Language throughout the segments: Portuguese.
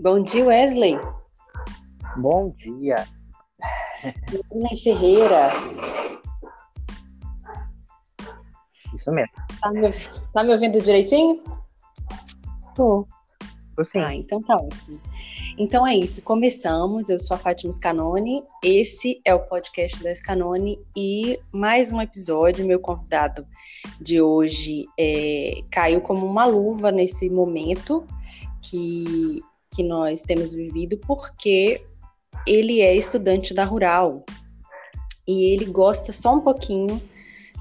Bom dia, Wesley. Bom dia. Wesley Ferreira. Isso mesmo. Tá me, tá me ouvindo direitinho? Tô. Tô sim. Ah, então tá ótimo. Então é isso, começamos. Eu sou a Fátima Scanone, esse é o podcast da Scanone e mais um episódio. Meu convidado de hoje é, caiu como uma luva nesse momento que, que nós temos vivido, porque ele é estudante da Rural e ele gosta só um pouquinho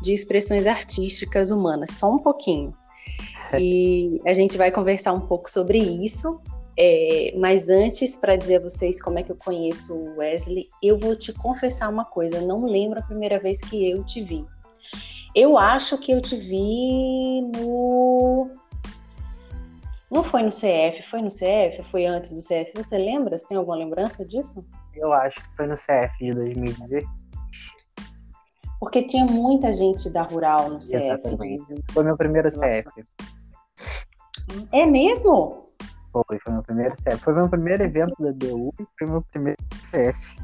de expressões artísticas humanas, só um pouquinho. E a gente vai conversar um pouco sobre isso. É, mas antes, para dizer a vocês como é que eu conheço o Wesley, eu vou te confessar uma coisa: não lembro a primeira vez que eu te vi. Eu acho que eu te vi no. Não foi no CF, foi no CF? Foi antes do CF? Você lembra? Você tem alguma lembrança disso? Eu acho que foi no CF de 2016. Porque tinha muita gente da Rural no CF. Exatamente. Foi meu primeiro CF. É mesmo? Foi, foi meu primeiro CF. Foi meu primeiro evento da BU e foi meu primeiro CF.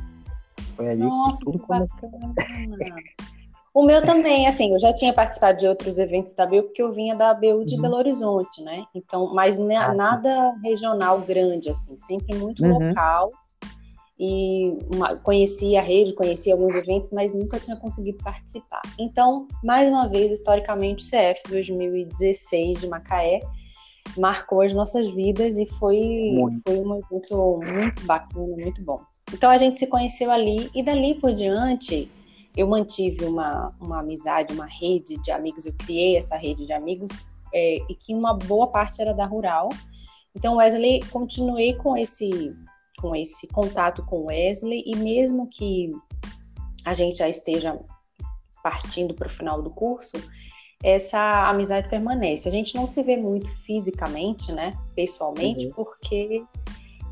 Foi ali Nossa, que tudo que começou. O meu também, assim, eu já tinha participado de outros eventos da BU, porque eu vinha da BU de Uhum. Belo Horizonte, né? Então, mas na- Ah, sim. nada regional grande, assim, sempre muito Uhum. local. E uma, conheci a rede, conheci alguns eventos, mas nunca tinha conseguido participar. Então, mais uma vez, historicamente, o CF 2016 de Macaé marcou as nossas vidas e foi, Muito. foi um evento muito bacana, muito bom. Então a gente se conheceu ali e dali por diante eu mantive uma, uma amizade, uma rede de amigos, eu criei essa rede de amigos é, e que uma boa parte era da Rural. Então Wesley, continuei com esse com esse contato com Wesley e mesmo que a gente já esteja partindo para o final do curso, essa amizade permanece. A gente não se vê muito fisicamente, né, pessoalmente, Uhum. porque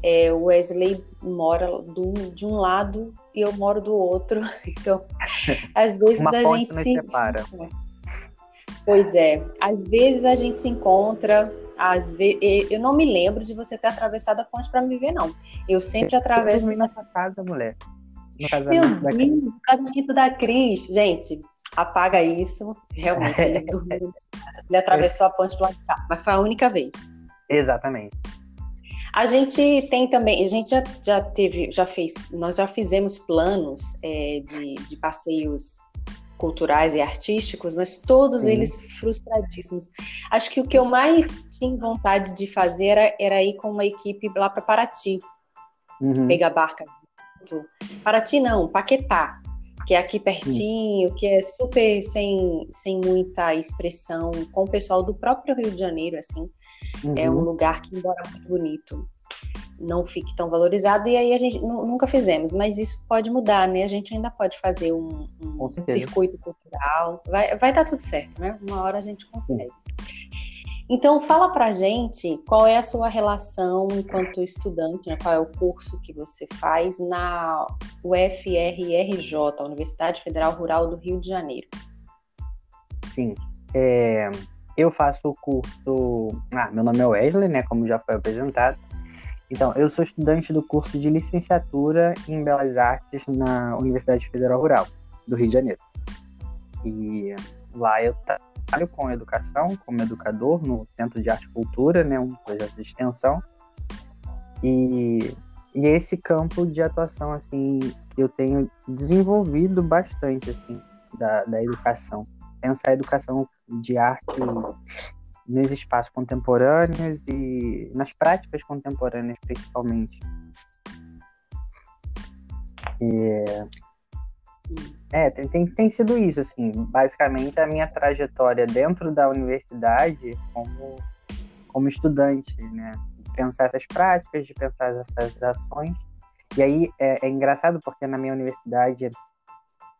é, o Wesley mora do, de um lado e eu moro do outro. Então, às vezes a gente se, separa. Pois é, às vezes a gente se encontra, às vezes eu não me lembro de você ter atravessado a ponte para me ver, não. Eu sempre atravesso dormi na sua casa, mulher. No Meu casamento da Deus, o casamento da Cris, gente, apaga isso. Realmente, ele dormiu. Ele atravessou a ponte do lado de cá, mas foi a única vez. Exatamente. A gente tem também, a gente já, já teve, já fez, nós já fizemos planos é, de, de passeios culturais e artísticos, mas todos Sim. eles frustradíssimos. Acho que o que eu mais tinha vontade de fazer era, era ir com uma equipe lá para Paraty, Uhum. pegar barca. Paraty não, Paquetá, que é aqui pertinho, que é super sem, sem muita expressão, com o pessoal do próprio Rio de Janeiro, assim. É um Uhum. lugar que, embora muito bonito, não fique tão valorizado. E aí a gente nu- nunca fizemos, mas isso pode mudar, né? A gente ainda pode fazer um, um circuito cultural. Vai, vai dar tudo certo, né? Uma hora a gente consegue. Então, fala pra gente qual é a sua relação enquanto estudante, né? qual é o curso que você faz na UFRRJ, Universidade Federal Rural do Rio de Janeiro. Sim. É, eu faço o curso. Ah, meu nome é Wesley, né? Como já foi apresentado. Então, eu sou estudante do curso de licenciatura em Belas Artes na Universidade Federal Rural do Rio de Janeiro. E lá eu trabalho com educação, como educador no Centro de Arte e Cultura, né? Um projeto de extensão. E, e esse campo de atuação, assim, eu tenho desenvolvido bastante, assim, da, da educação pensar a educação de arte nos espaços contemporâneos e nas práticas contemporâneas, principalmente. E, é, tem, tem, tem sido isso, assim, basicamente a minha trajetória dentro da universidade como, como estudante, né? Pensar essas práticas, de pensar essas ações. E aí é, é engraçado porque na minha universidade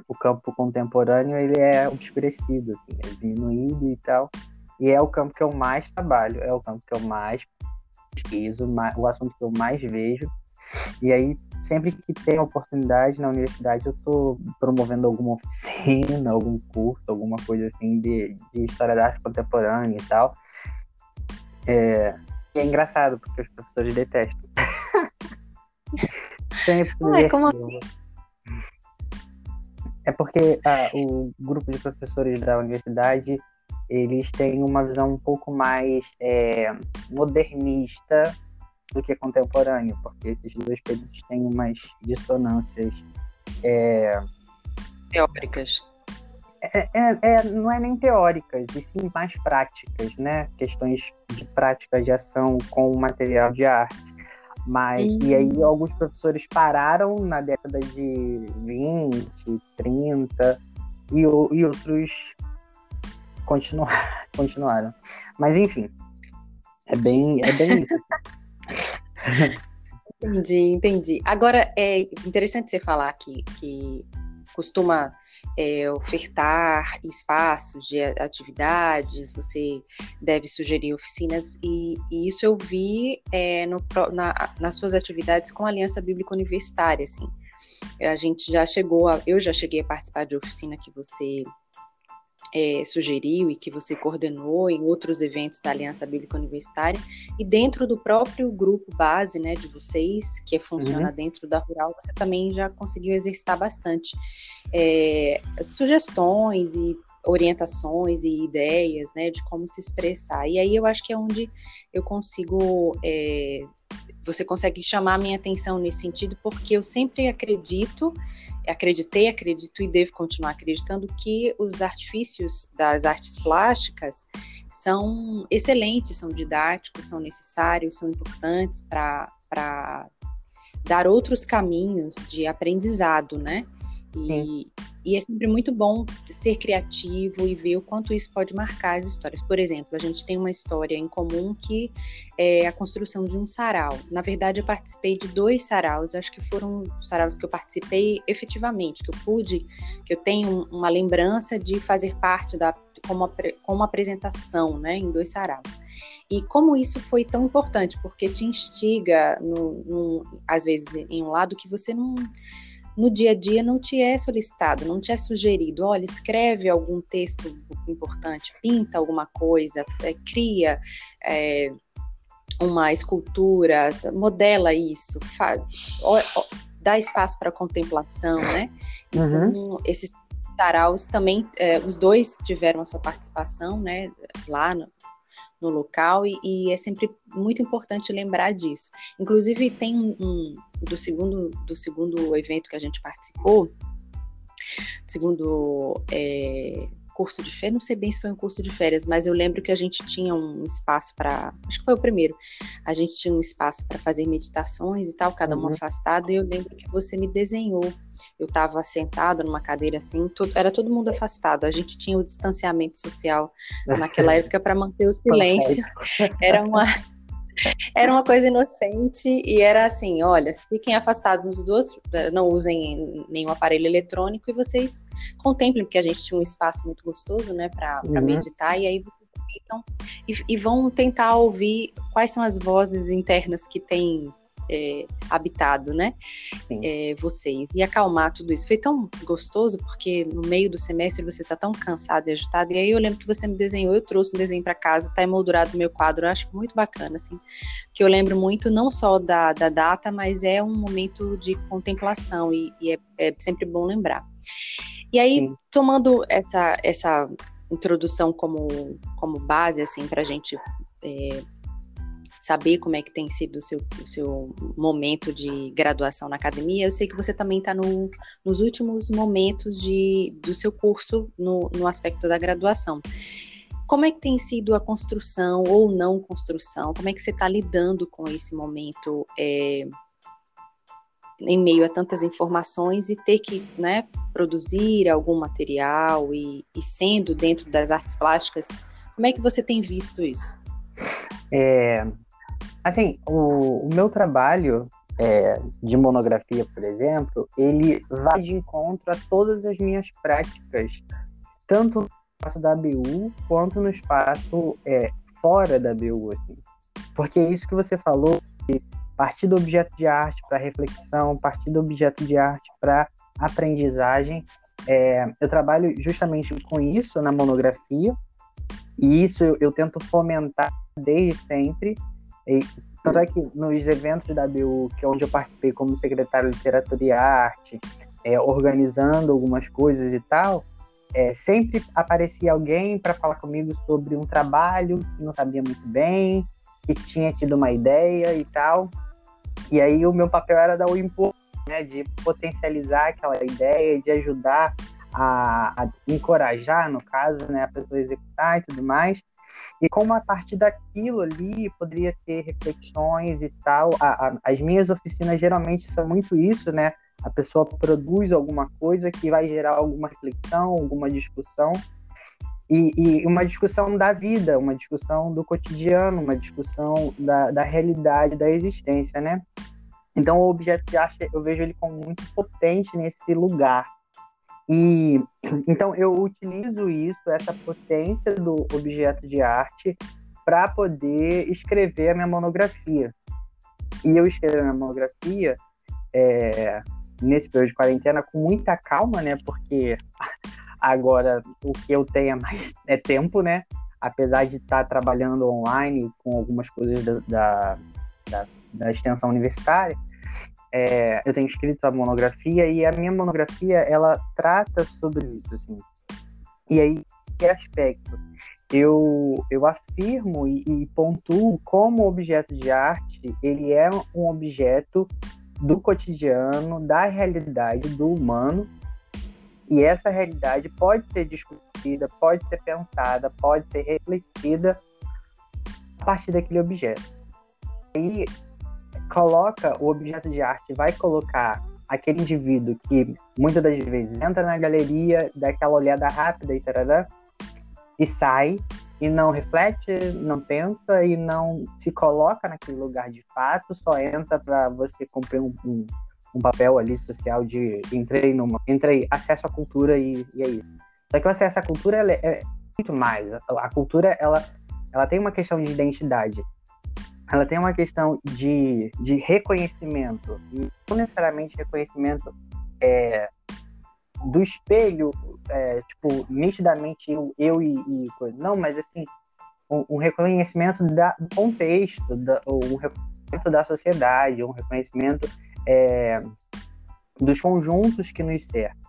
o campo contemporâneo ele é obscurecido, assim, é diminuído e tal. E é o campo que eu mais trabalho, é o campo que eu mais pesquiso, o assunto que eu mais vejo. E aí, sempre que tem oportunidade na universidade, eu estou promovendo alguma oficina, algum curso, alguma coisa assim de, de história da arte contemporânea e tal. É, e é engraçado, porque os professores detestam. Sempre Ué, como assim? É porque ah, o grupo de professores da universidade eles têm uma visão um pouco mais é, modernista do que contemporâneo, porque esses dois períodos têm umas dissonâncias é, teóricas. É, é, é, não é nem teóricas, e sim mais práticas, né? Questões de prática de ação com o material de arte. Mas. E aí alguns professores pararam na década de 20, 30, e, e outros continuaram, continuaram. Mas enfim, é bem, é bem entendi, entendi. Agora, é interessante você falar que, que costuma é, ofertar espaços de atividades, você deve sugerir oficinas, e, e isso eu vi é, no, na, nas suas atividades com a Aliança Bíblica Universitária, assim. A gente já chegou, a, eu já cheguei a participar de oficina que você é, sugeriu e que você coordenou em outros eventos da Aliança Bíblica Universitária e dentro do próprio grupo base, né, de vocês, que funciona uhum. dentro da Rural, você também já conseguiu exercitar bastante é, sugestões e orientações e ideias, né, de como se expressar. E aí eu acho que é onde eu consigo é, você consegue chamar a minha atenção nesse sentido, porque eu sempre acredito acreditei, acredito e devo continuar acreditando que os artifícios das artes plásticas são excelentes, são didáticos, são necessários, são importantes para dar outros caminhos de aprendizado, né? E, e, é sempre muito bom ser criativo e ver o quanto isso pode marcar as histórias. Por exemplo, a gente tem uma história em comum que é a construção de um sarau. Na verdade, eu participei de dois saraus, acho que foram os saraus que eu participei efetivamente, que eu pude, que eu tenho uma lembrança de fazer parte da como, como apresentação, né, em dois saraus. E como isso foi tão importante, porque te instiga, no, no, às vezes, em um lado que você não no dia a dia não te é solicitado, não te é sugerido, olha, escreve algum texto importante, pinta alguma coisa, é, cria é, uma escultura, modela isso, faz, ó, ó, dá espaço para contemplação, né? Então, uhum. esses saraus também, é, os dois tiveram a sua participação, né, lá no, no local e, e, é sempre muito importante lembrar disso. Inclusive tem um, um, do segundo do segundo evento que a gente participou, segundo é, curso de férias, não sei bem se foi um curso de férias, mas eu lembro que a gente tinha um espaço para, acho que foi o primeiro, a gente tinha um espaço para fazer meditações e tal, cada uma uhum. afastada, e eu lembro que você me desenhou eu estava sentada numa cadeira assim, tudo, era todo mundo afastado. A gente tinha o distanciamento social naquela época para manter o silêncio. Era uma era uma coisa inocente e era assim, olha, fiquem afastados uns dos outros, não usem nenhum aparelho eletrônico e vocês contemplem, porque a gente tinha um espaço muito gostoso, né, para uhum. meditar e aí vocês meditam e, e vão tentar ouvir quais são as vozes internas que tem é, habitado, né? É, vocês. E acalmar tudo isso. Foi tão gostoso, porque no meio do semestre você tá tão cansado e agitado. E aí eu lembro que você me desenhou, eu trouxe um desenho para casa, tá emoldurado no meu quadro. Eu acho muito bacana, assim. Que eu lembro muito, não só da, da data, mas é um momento de contemplação e, e é, é, sempre bom lembrar. E aí, Sim. tomando essa, essa introdução como, como base, assim, para a gente é, saber como é que tem sido o seu, o seu momento de graduação na academia. Eu sei que você também está no, nos últimos momentos de, do seu curso no, no aspecto da graduação. Como é que tem sido a construção ou não construção? Como é que você está lidando com esse momento é, em meio a tantas informações e ter que né, produzir algum material e, e sendo dentro das artes plásticas? Como é que você tem visto isso? É, Assim, o, o meu trabalho é, de monografia, por exemplo, ele vai de encontro a todas as minhas práticas, tanto no espaço da BU quanto no espaço é, fora da BU. Assim. Porque é isso que você falou, de partir do objeto de arte para reflexão, partir do objeto de arte para aprendizagem. É, eu trabalho justamente com isso na monografia, e isso eu, eu tento fomentar desde sempre Tanto é que nos eventos da BU, que é onde eu participei como secretário de literatura e arte, é, organizando algumas coisas e tal, é, sempre aparecia alguém para falar comigo sobre um trabalho que não sabia muito bem, que tinha tido uma ideia e tal. E aí o meu papel era dar o impulso, né, de potencializar aquela ideia, de ajudar a, a, encorajar, no caso, né, a pessoa executar e tudo mais. E como a partir daquilo ali poderia ter reflexões e tal, a, a, as minhas oficinas geralmente são muito isso, né? A pessoa produz alguma coisa que vai gerar alguma reflexão, alguma discussão, e, e, uma discussão da vida, uma discussão do cotidiano, uma discussão da, da realidade, da existência, né? Então, o objeto de arte, eu vejo ele como muito potente nesse lugar. E então eu utilizo isso, essa potência do objeto de arte, para poder escrever a minha monografia. E eu escrevo a minha monografia é, nesse período de quarentena com muita calma, né? Porque agora o que eu tenho é mais é tempo, né? Apesar de estar trabalhando online com algumas coisas da, da, da, da extensão universitária, é, eu tenho escrito a monografia e a minha monografia ela trata sobre isso, assim. E aí, que aspecto? Eu, eu afirmo e, e pontuo como objeto de arte ele é um objeto do cotidiano, da realidade do humano, e essa realidade pode ser discutida, pode ser pensada, pode ser refletida a partir daquele objeto. E coloca o objeto de arte, vai colocar aquele indivíduo que muitas das vezes entra na galeria, dá aquela olhada rápida e tarará, e sai, e não reflete, não pensa e não se coloca naquele lugar de fato, só entra para você cumprir um, um, um, papel ali social de entrei numa, entrei, acesso à cultura e, e é isso. Só que o acesso à cultura é, é muito mais. A, a cultura ela, ela tem uma questão de identidade ela tem uma questão de, de reconhecimento, não necessariamente reconhecimento é, do espelho, é, tipo, nitidamente eu, eu e, e. Não, mas assim, um reconhecimento da, do contexto, da, um reconhecimento da sociedade, um reconhecimento é, dos conjuntos que nos cercam.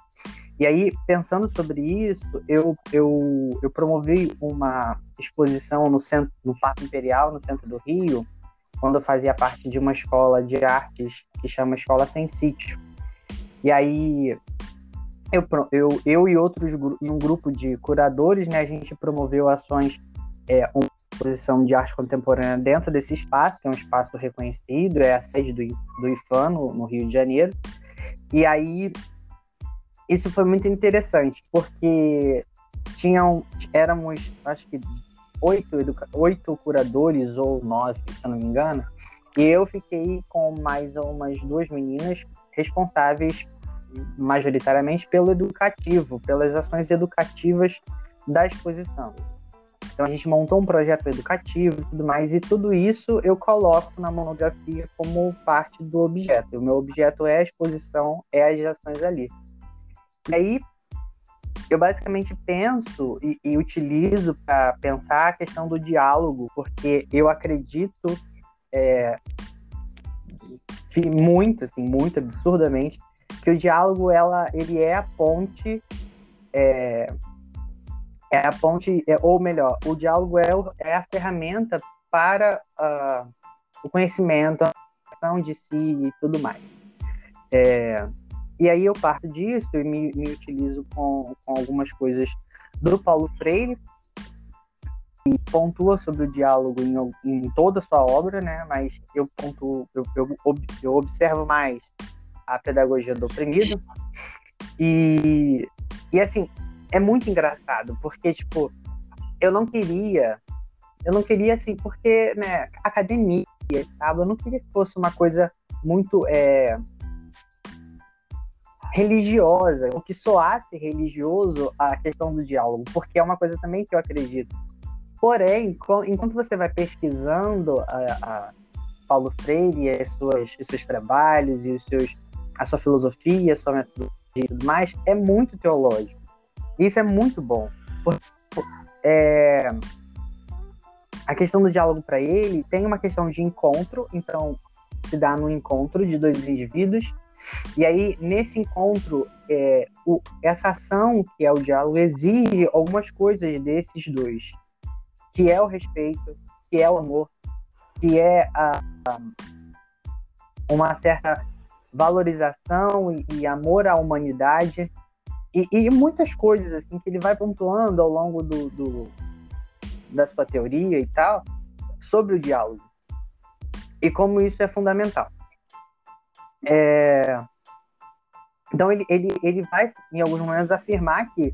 E aí, pensando sobre isso, eu, eu, eu promovi uma exposição no centro, no Paço Imperial, no centro do Rio, quando eu fazia parte de uma escola de artes que chama Escola Sem Sítio. E aí, eu, eu, eu e outros, e um grupo de curadores, né, a gente promoveu ações, é, uma exposição de arte contemporânea dentro desse espaço, que é um espaço reconhecido, é a sede do, do IFAM, no, no Rio de Janeiro. E aí, isso foi muito interessante, porque tinham, éramos, acho que oito, educa... oito curadores ou nove, se eu não me engano, e eu fiquei com mais umas duas meninas responsáveis majoritariamente pelo educativo, pelas ações educativas da exposição. Então a gente montou um projeto educativo e tudo mais, e tudo isso eu coloco na monografia como parte do objeto. O meu objeto é a exposição, é as ações ali. E aí, eu basicamente penso e, e utilizo para pensar a questão do diálogo, porque eu acredito é, muito, assim, muito absurdamente, que o diálogo ela, ele é a ponte, é, é a ponte, é, ou melhor, o diálogo é, é a ferramenta para uh, o conhecimento, a ação de si e tudo mais. É, e aí eu parto disso e me, me utilizo com, com algumas coisas do Paulo Freire, que pontua sobre o diálogo em, em toda a sua obra, né? Mas eu pontuo, eu, eu, eu observo mais a pedagogia do oprimido. E, e assim, é muito engraçado, porque, tipo, eu não queria, eu não queria, assim, porque, né, academia, sabe? Eu não queria que fosse uma coisa muito é, religiosa, o que soasse religioso a questão do diálogo, porque é uma coisa também que eu acredito. Porém, enquanto você vai pesquisando a, a Paulo Freire e as suas, os seus trabalhos e os seus, a sua filosofia, a sua metodologia e tudo mais, é muito teológico. Isso é muito bom. Porque, é, a questão do diálogo para ele tem uma questão de encontro, então se dá no encontro de dois indivíduos. E aí, nesse encontro, é, o, essa ação que é o diálogo exige algumas coisas desses dois, que é o respeito, que é o amor, que é a, uma certa valorização e, e, amor à humanidade e, e, muitas coisas assim que ele vai pontuando ao longo do, do, da sua teoria e tal sobre o diálogo e como isso é fundamental. É... Então ele, ele, ele vai em alguns momentos afirmar que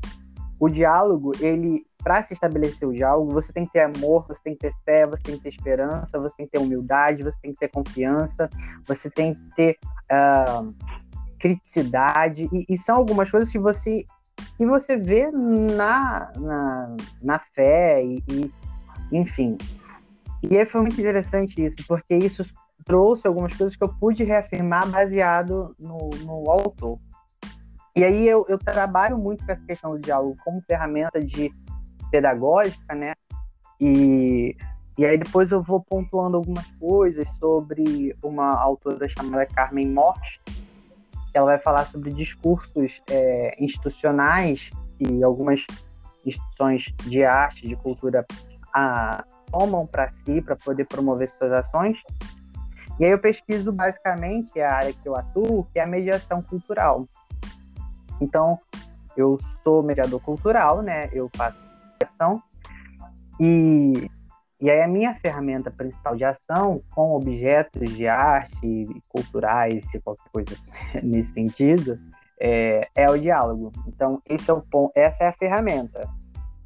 o diálogo ele para se estabelecer o diálogo, você tem que ter amor, você tem que ter fé, você tem que ter esperança, você tem que ter humildade, você tem que ter confiança, você tem que ter uh, criticidade, e, e, são algumas coisas que você, que você vê na, na, na fé, e, e, enfim. E foi muito interessante isso, porque isso trouxe algumas coisas que eu pude reafirmar baseado no, no autor. E aí eu, eu trabalho muito com essa questão do diálogo como ferramenta de pedagógica, né? E, e aí depois eu vou pontuando algumas coisas sobre uma autora chamada Carmen Morte. Ela vai falar sobre discursos é, institucionais e algumas instituições de arte, de cultura a, tomam para si para poder promover suas ações. E aí eu pesquiso basicamente a área que eu atuo, que é a mediação cultural. Então, eu sou mediador cultural, né? Eu faço ação. E, e aí a minha ferramenta principal de ação com objetos de arte, culturais e qualquer coisa nesse sentido, é, é o diálogo. Então, esse é o ponto, essa é a ferramenta.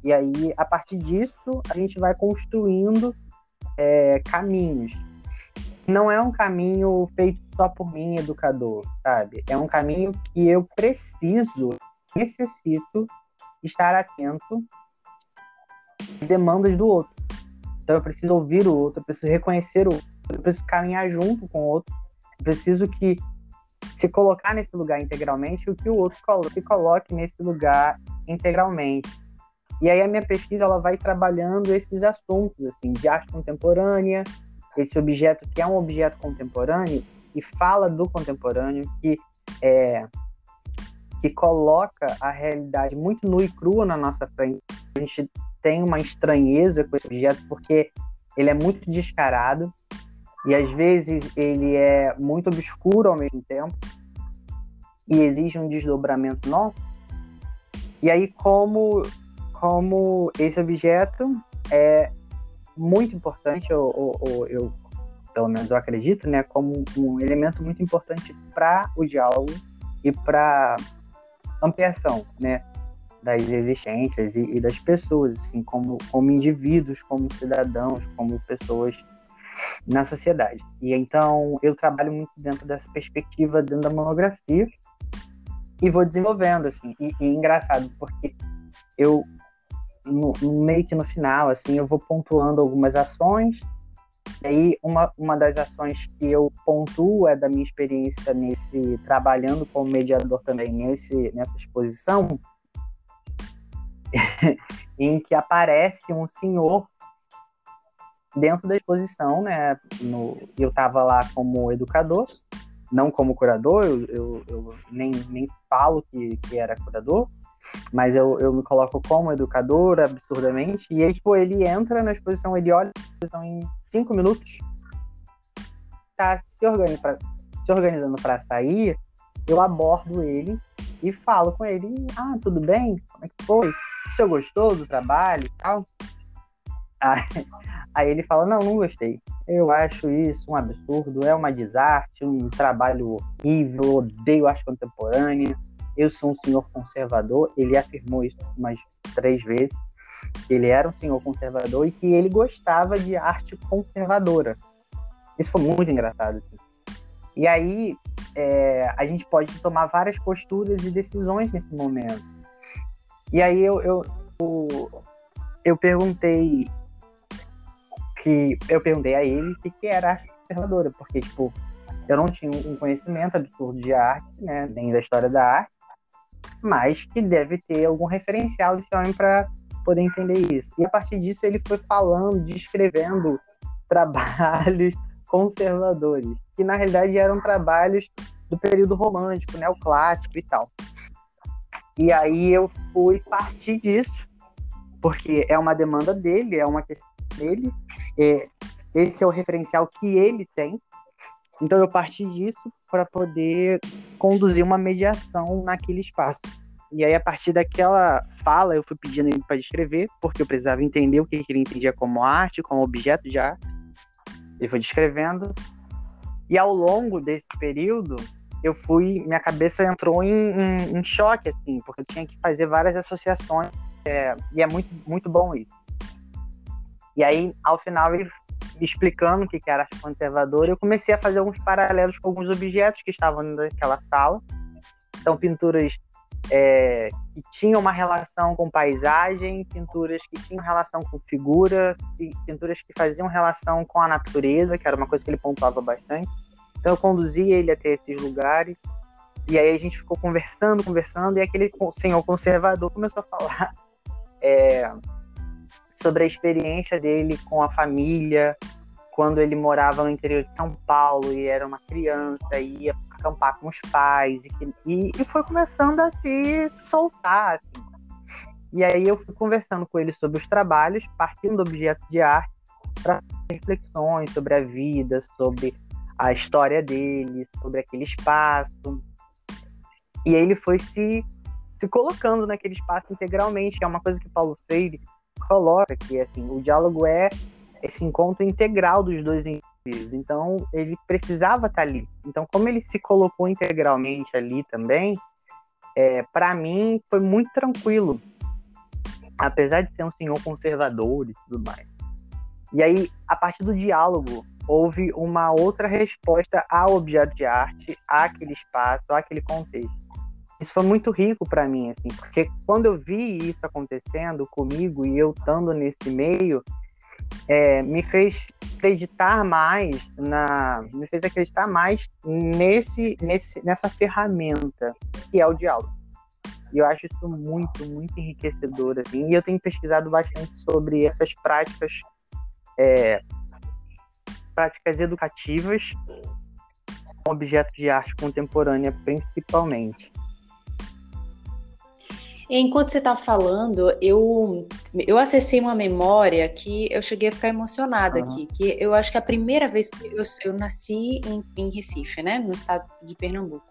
E aí, a partir disso, a gente vai construindo é, caminhos. Não é um caminho feito só por mim, educador, sabe? É um caminho que eu preciso, necessito estar atento demandas do outro. Então eu preciso ouvir o outro, eu preciso reconhecer o outro, eu preciso caminhar junto com o outro, eu preciso que se colocar nesse lugar integralmente o que o outro se coloque nesse lugar integralmente. E aí a minha pesquisa ela vai trabalhando esses assuntos assim de arte contemporânea, esse objeto que é um objeto contemporâneo e fala do contemporâneo, que é, que coloca a realidade muito nua e crua na nossa frente. A gente tem uma estranheza com esse objeto porque ele é muito descarado e às vezes ele é muito obscuro ao mesmo tempo e exige um desdobramento nosso. E aí como como esse objeto é muito importante, eu, eu, pelo menos eu acredito, né, como um elemento muito importante para o diálogo e para ampliação, né, das existências e, e, das pessoas, assim, como, como indivíduos, como cidadãos, como pessoas na sociedade. E então eu trabalho muito dentro dessa perspectiva dentro da monografia e vou desenvolvendo, assim. E, e engraçado, porque eu, no, meio que no final, assim, eu vou pontuando algumas ações. E aí, uma, uma das ações que eu pontuo é da minha experiência nesse, trabalhando como mediador também nesse, nessa exposição, em que aparece um senhor dentro da exposição, né? No, eu estava lá como educador, não como curador, eu, eu, eu, nem, nem falo que, que era curador, mas eu, eu me coloco como educador absurdamente. E aí, tipo, ele entra na exposição, ele olha a exposição em cinco minutos, tá se, organiza pra, se organizando para sair, eu abordo ele e falo com ele: Ah, tudo bem? Como é que foi? O senhor gostou do trabalho e tal? Aí, aí ele fala: Não, não gostei. Eu acho isso um absurdo, é uma desarte, um trabalho horrível, odeio arte contemporânea. Eu sou um senhor conservador. Ele afirmou isso umas três vezes. Que ele era um senhor conservador e que ele gostava de arte conservadora. Isso foi muito engraçado. Assim. E aí é, a gente pode tomar várias posturas e decisões nesse momento. E aí eu, eu, eu, eu perguntei que eu perguntei a ele o que, que era arte conservadora, porque tipo eu não tinha um conhecimento absurdo de arte, né, nem da história da arte, mas que deve ter algum referencial desse homem para poder entender isso. E a partir disso ele foi falando, descrevendo trabalhos conservadores, que na realidade eram trabalhos do período romântico, neoclássico e tal. E aí eu fui partir disso, porque é uma demanda dele, é uma questão dele, é, esse é o referencial que ele tem. Então eu parti disso para poder conduzir uma mediação naquele espaço. E aí, a partir daquela fala, eu fui pedindo ele para descrever, porque eu precisava entender o que ele entendia como arte, como objeto de arte. Ele foi descrevendo. E ao longo desse período, eu fui. Minha cabeça entrou em, em, em choque, assim, porque eu tinha que fazer várias associações. É, e é muito, muito bom isso. E aí, ao final, ele explicando o que era arte conservadora, eu comecei a fazer alguns paralelos com alguns objetos que estavam naquela sala. Então, pinturas é, que tinham uma relação com paisagem, pinturas que tinham relação com figura, pinturas que faziam relação com a natureza, que era uma coisa que ele pontuava bastante. Então eu conduzi ele até esses lugares, e aí a gente ficou conversando, conversando, e aquele senhor conservador começou a falar é, sobre a experiência dele com a família, quando ele morava no interior de São Paulo e era uma criança, e ia acampar com os pais e, e, e foi começando a se soltar. Assim. E aí eu fui conversando com ele sobre os trabalhos, partindo do objeto de arte, para reflexões sobre a vida, sobre a história dele, sobre aquele espaço. E aí ele foi se, se colocando naquele espaço integralmente, é uma coisa que Paulo Freire coloca, que assim, o diálogo é esse encontro integral dos dois então, ele precisava estar ali. Então, como ele se colocou integralmente ali também, é, para mim foi muito tranquilo. Apesar de ser um senhor conservador e tudo mais. E aí, a partir do diálogo, houve uma outra resposta ao objeto de arte, àquele espaço, àquele contexto. Isso foi muito rico para mim, assim, porque quando eu vi isso acontecendo comigo e eu estando nesse meio, é, me fez acreditar mais na me fez acreditar mais nesse, nesse nessa ferramenta que é o diálogo. E eu acho isso muito muito enriquecedor assim e eu tenho pesquisado bastante sobre essas práticas é, práticas educativas objetos de arte contemporânea principalmente Enquanto você estava falando, eu, eu acessei uma memória que eu cheguei a ficar emocionada uhum. aqui. Que eu acho que é a primeira vez que eu, eu nasci em, em Recife, né, no estado de Pernambuco.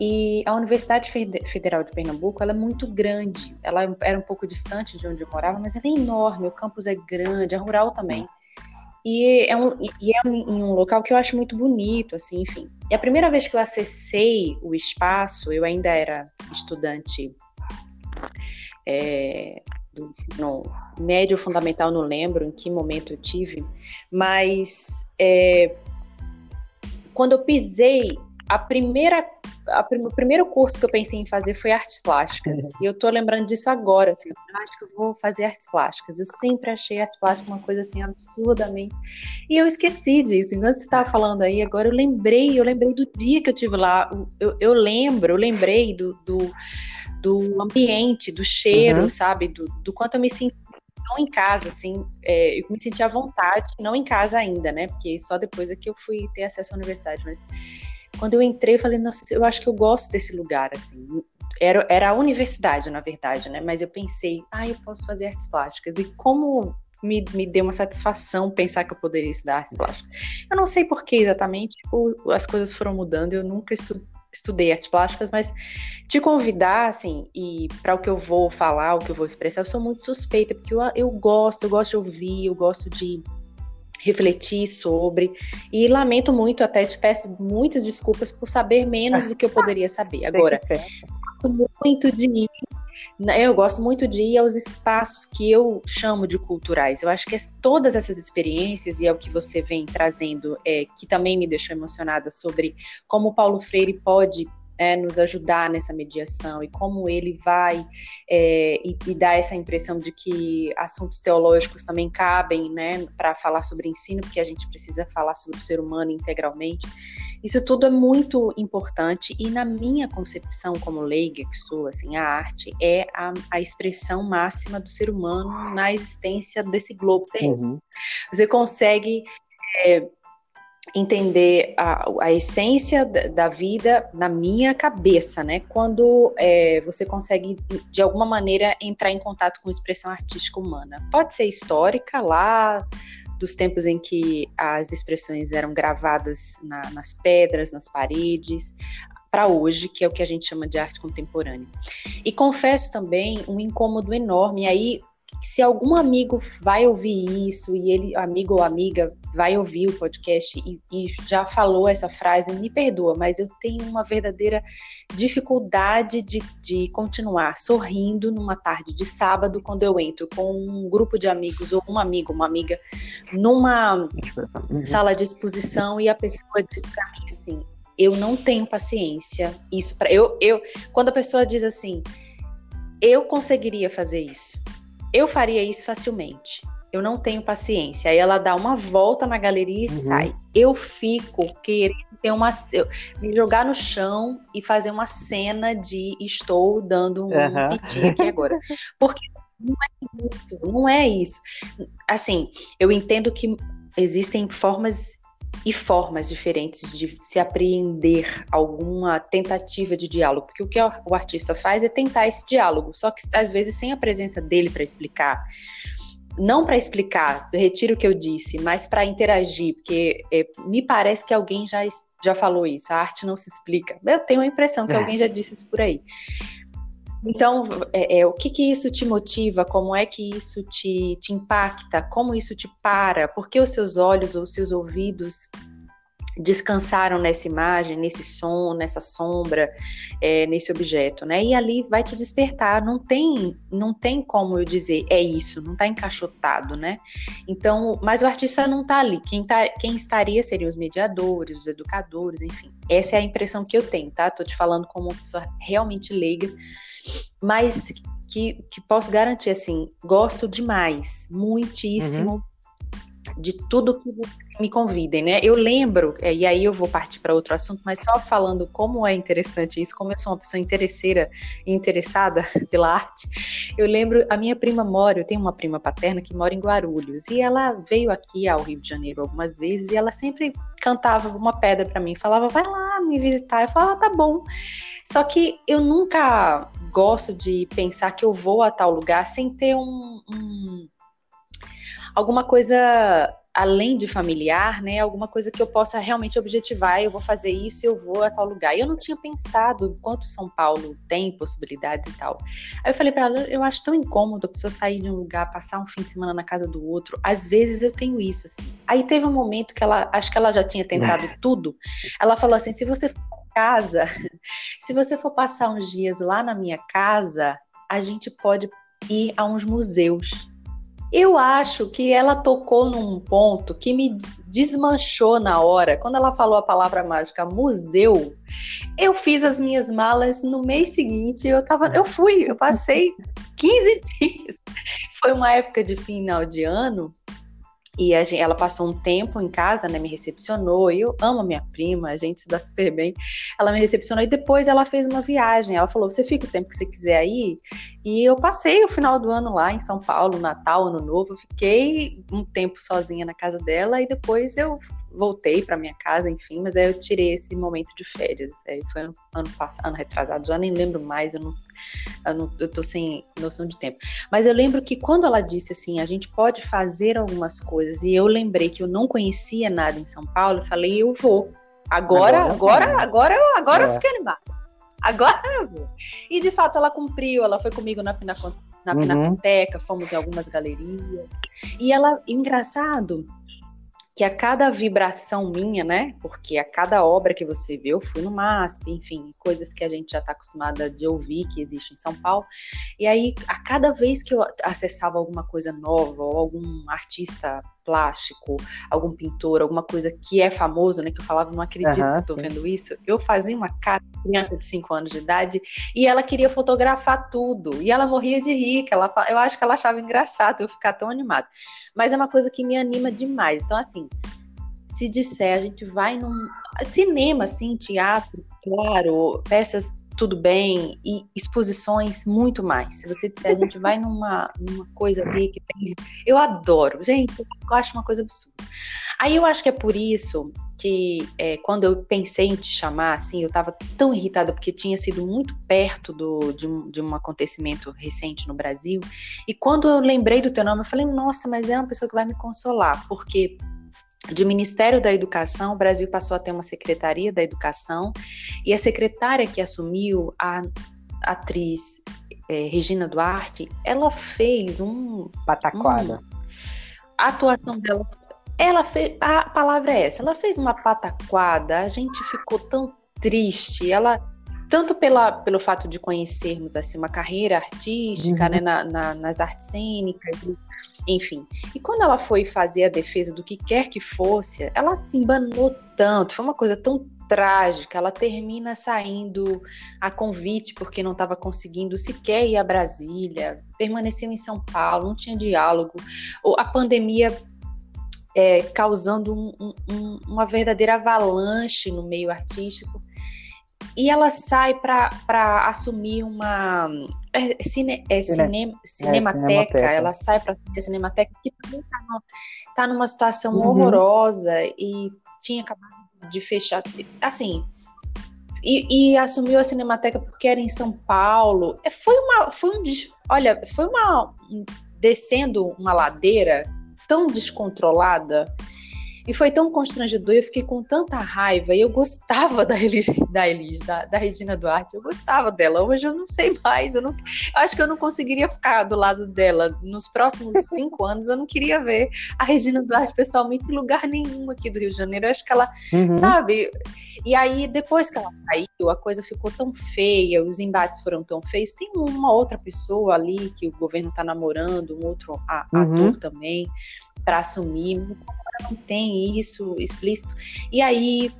E a Universidade Federal de Pernambuco, ela é muito grande. Ela era um pouco distante de onde eu morava, mas ela é enorme. O campus é grande, é rural também. E é, um, e é um, em um local que eu acho muito bonito, assim, enfim. E a primeira vez que eu acessei o espaço, eu ainda era estudante é, do ensino médio fundamental, não lembro em que momento eu tive, mas é, quando eu pisei, a primeira, a, o primeiro curso que eu pensei em fazer foi artes plásticas. Uhum. E eu tô lembrando disso agora, assim, eu acho que eu vou fazer artes plásticas. Eu sempre achei artes plásticas uma coisa assim absurdamente. E eu esqueci disso. Enquanto você estava falando aí, agora eu lembrei, eu lembrei do dia que eu tive lá. Eu, eu lembro, eu lembrei do, do do ambiente, do cheiro, uhum. sabe? Do, do quanto eu me senti não em casa, assim, é, eu me senti à vontade, não em casa ainda, né? Porque só depois é que eu fui ter acesso à universidade, mas quando eu entrei, eu falei, nossa, eu acho que eu gosto desse lugar, assim. Era, era a universidade, na verdade, né? Mas eu pensei, ah, eu posso fazer artes plásticas. E como me, me deu uma satisfação pensar que eu poderia estudar artes plásticas. Eu não sei por que exatamente, tipo, as coisas foram mudando, eu nunca estudei estudei artes plásticas, mas te convidar, assim, e para o que eu vou falar, o que eu vou expressar, eu sou muito suspeita, porque eu, eu gosto, eu gosto de ouvir, eu gosto de refletir sobre, e lamento muito, até te peço muitas desculpas por saber menos do que eu poderia saber. Agora, muito de eu gosto muito de ir aos espaços que eu chamo de culturais. Eu acho que todas essas experiências, e é o que você vem trazendo, é, que também me deixou emocionada sobre como o Paulo Freire pode é, nos ajudar nessa mediação e como ele vai é, e, e dá essa impressão de que assuntos teológicos também cabem né, para falar sobre ensino, porque a gente precisa falar sobre o ser humano integralmente. Isso tudo é muito importante e na minha concepção como leiga que sou, assim, a arte é a, a expressão máxima do ser humano na existência desse globo terreno. Uhum. Você consegue é, entender a, a essência da vida na minha cabeça, né? Quando é, você consegue, de alguma maneira, entrar em contato com a expressão artística humana. Pode ser histórica, lá dos tempos em que as expressões eram gravadas na, nas pedras, nas paredes, para hoje, que é o que a gente chama de arte contemporânea. E confesso também um incômodo enorme, aí se algum amigo vai ouvir isso e ele, amigo ou amiga, vai ouvir o podcast e, e, já falou essa frase, me perdoa, mas eu tenho uma verdadeira dificuldade de, de continuar sorrindo numa tarde de sábado quando eu entro com um grupo de amigos ou um amigo, uma amiga, numa uhum. sala de exposição e a pessoa diz para mim assim, eu não tenho paciência. Isso para eu, eu, quando a pessoa diz assim, eu conseguiria fazer isso eu faria isso facilmente. Eu não tenho paciência. Aí ela dá uma volta na galeria e uhum. sai. Eu fico querendo ter uma. Me jogar no chão e fazer uma cena de estou dando um uhum. pitinho aqui agora. Porque não é isso, não é isso. Assim, eu entendo que existem formas e formas diferentes de se apreender alguma tentativa de diálogo, porque o que o artista faz é tentar esse diálogo, só que às vezes sem a presença dele para explicar. Não para explicar, retiro o que eu disse, mas para interagir, porque é, me parece que alguém já, já falou isso, a arte não se explica. Eu tenho a impressão que é. alguém já disse isso por aí. Então, é, é, o que, que isso te motiva? Como é que isso te, te impacta? Como isso te para? Por que os seus olhos ou os seus ouvidos descansaram nessa imagem, nesse som, nessa sombra, é, nesse objeto, né? E ali vai te despertar. Não tem, não tem como eu dizer é isso, não está encaixotado, né? Então, mas o artista não está ali. Quem, tá, quem estaria seriam os mediadores, os educadores, enfim. Essa é a impressão que eu tenho, tá? Tô te falando como uma pessoa realmente leiga mas que, que posso garantir, assim, gosto demais, muitíssimo. Uhum. De tudo que me convidem, né? Eu lembro, é, e aí eu vou partir para outro assunto, mas só falando como é interessante isso, como eu sou uma pessoa interesseira e interessada pela arte, eu lembro, a minha prima mora, eu tenho uma prima paterna que mora em Guarulhos, e ela veio aqui ao Rio de Janeiro algumas vezes, e ela sempre cantava uma pedra para mim, falava, vai lá me visitar, eu falava, ah, tá bom. Só que eu nunca gosto de pensar que eu vou a tal lugar sem ter um, um alguma coisa além de familiar, né? Alguma coisa que eu possa realmente objetivar, eu vou fazer isso, eu vou a tal lugar. E eu não tinha pensado quanto São Paulo tem possibilidades e tal. Aí eu falei para ela, eu acho tão incômodo a pessoa sair de um lugar, passar um fim de semana na casa do outro. Às vezes eu tenho isso assim. Aí teve um momento que ela, acho que ela já tinha tentado tudo. Ela falou assim: "Se você casa, se você for passar uns dias lá na minha casa, a gente pode ir a uns museus. Eu acho que ela tocou num ponto que me desmanchou na hora. Quando ela falou a palavra mágica museu, eu fiz as minhas malas no mês seguinte. Eu tava, eu fui, eu passei 15 dias. Foi uma época de final de ano e gente, ela passou um tempo em casa, né? Me recepcionou. E eu amo a minha prima, a gente se dá super bem. Ela me recepcionou e depois ela fez uma viagem. Ela falou: Você fica o tempo que você quiser aí. E eu passei o final do ano lá em São Paulo, Natal, Ano Novo. Fiquei um tempo sozinha na casa dela e depois eu voltei para minha casa, enfim, mas aí eu tirei esse momento de férias. Aí foi ano, ano passado, ano retrasado, já nem lembro mais, eu não, eu não, eu tô sem noção de tempo. Mas eu lembro que quando ela disse assim, a gente pode fazer algumas coisas, e eu lembrei que eu não conhecia nada em São Paulo, eu falei, eu vou. Agora, agora, agora, agora, eu, agora é. eu fiquei animada. Agora eu vou. E de fato ela cumpriu, ela foi comigo na, na, na uhum. Pinacoteca, fomos em algumas galerias. E ela, engraçado, que a cada vibração minha, né? Porque a cada obra que você vê, eu fui no MASP, enfim, coisas que a gente já está acostumada de ouvir que existe em São Paulo. E aí, a cada vez que eu acessava alguma coisa nova, ou algum artista plástico, algum pintor, alguma coisa que é famoso, né? Que eu falava, não acredito uhum, que eu tô vendo isso. Eu fazia uma cara criança de 5 anos de idade e ela queria fotografar tudo. E ela morria de rir, ela, eu acho que ela achava engraçado eu ficar tão animada. Mas é uma coisa que me anima demais. Então, assim, se disser a gente vai num cinema, assim, teatro, claro, peças tudo bem, e exposições muito mais. Se você disser, a gente vai numa, numa coisa ali que tem. Eu adoro, gente, eu acho uma coisa absurda. Aí eu acho que é por isso que é, quando eu pensei em te chamar, assim, eu estava tão irritada porque tinha sido muito perto do, de, um, de um acontecimento recente no Brasil. E quando eu lembrei do teu nome, eu falei, nossa, mas é uma pessoa que vai me consolar, porque de Ministério da Educação, o Brasil passou a ter uma Secretaria da Educação, e a secretária que assumiu, a atriz é, Regina Duarte, ela fez um. Pataquada. Um, a atuação dela. Ela fez. A palavra é essa, ela fez uma pataquada, a gente ficou tão triste. Ela tanto pela, pelo fato de conhecermos assim uma carreira artística, uhum. né, na, na, nas artes cênicas, enfim. E quando ela foi fazer a defesa do que quer que fosse, ela se embanou tanto, foi uma coisa tão trágica. Ela termina saindo a convite porque não estava conseguindo sequer ir a Brasília, permaneceu em São Paulo, não tinha diálogo. A pandemia é, causando um, um, uma verdadeira avalanche no meio artístico e ela sai para assumir uma é, cine, é, cine, cinemateca, cinemateca, ela sai para assumir a cinemateca que também está tá numa situação uhum. horrorosa e tinha acabado de fechar, assim, e, e, assumiu a Cinemateca porque era em São Paulo. É, foi uma, foi um, olha, foi uma descendo uma ladeira tão descontrolada e foi tão constrangedor, eu fiquei com tanta raiva. E eu gostava da Elis, da, Elis, da, da Regina Duarte, eu gostava dela. Hoje eu não sei mais, eu, não, acho que eu não conseguiria ficar do lado dela. Nos próximos cinco anos, eu não queria ver a Regina Duarte pessoalmente em lugar nenhum aqui do Rio de Janeiro. Eu acho que ela, uhum. sabe. E aí, depois que ela saiu, a coisa ficou tão feia, os embates foram tão feios. Tem uma outra pessoa ali que o governo está namorando, um outro a, uhum. ator também, para assumir não tem isso explícito. E aí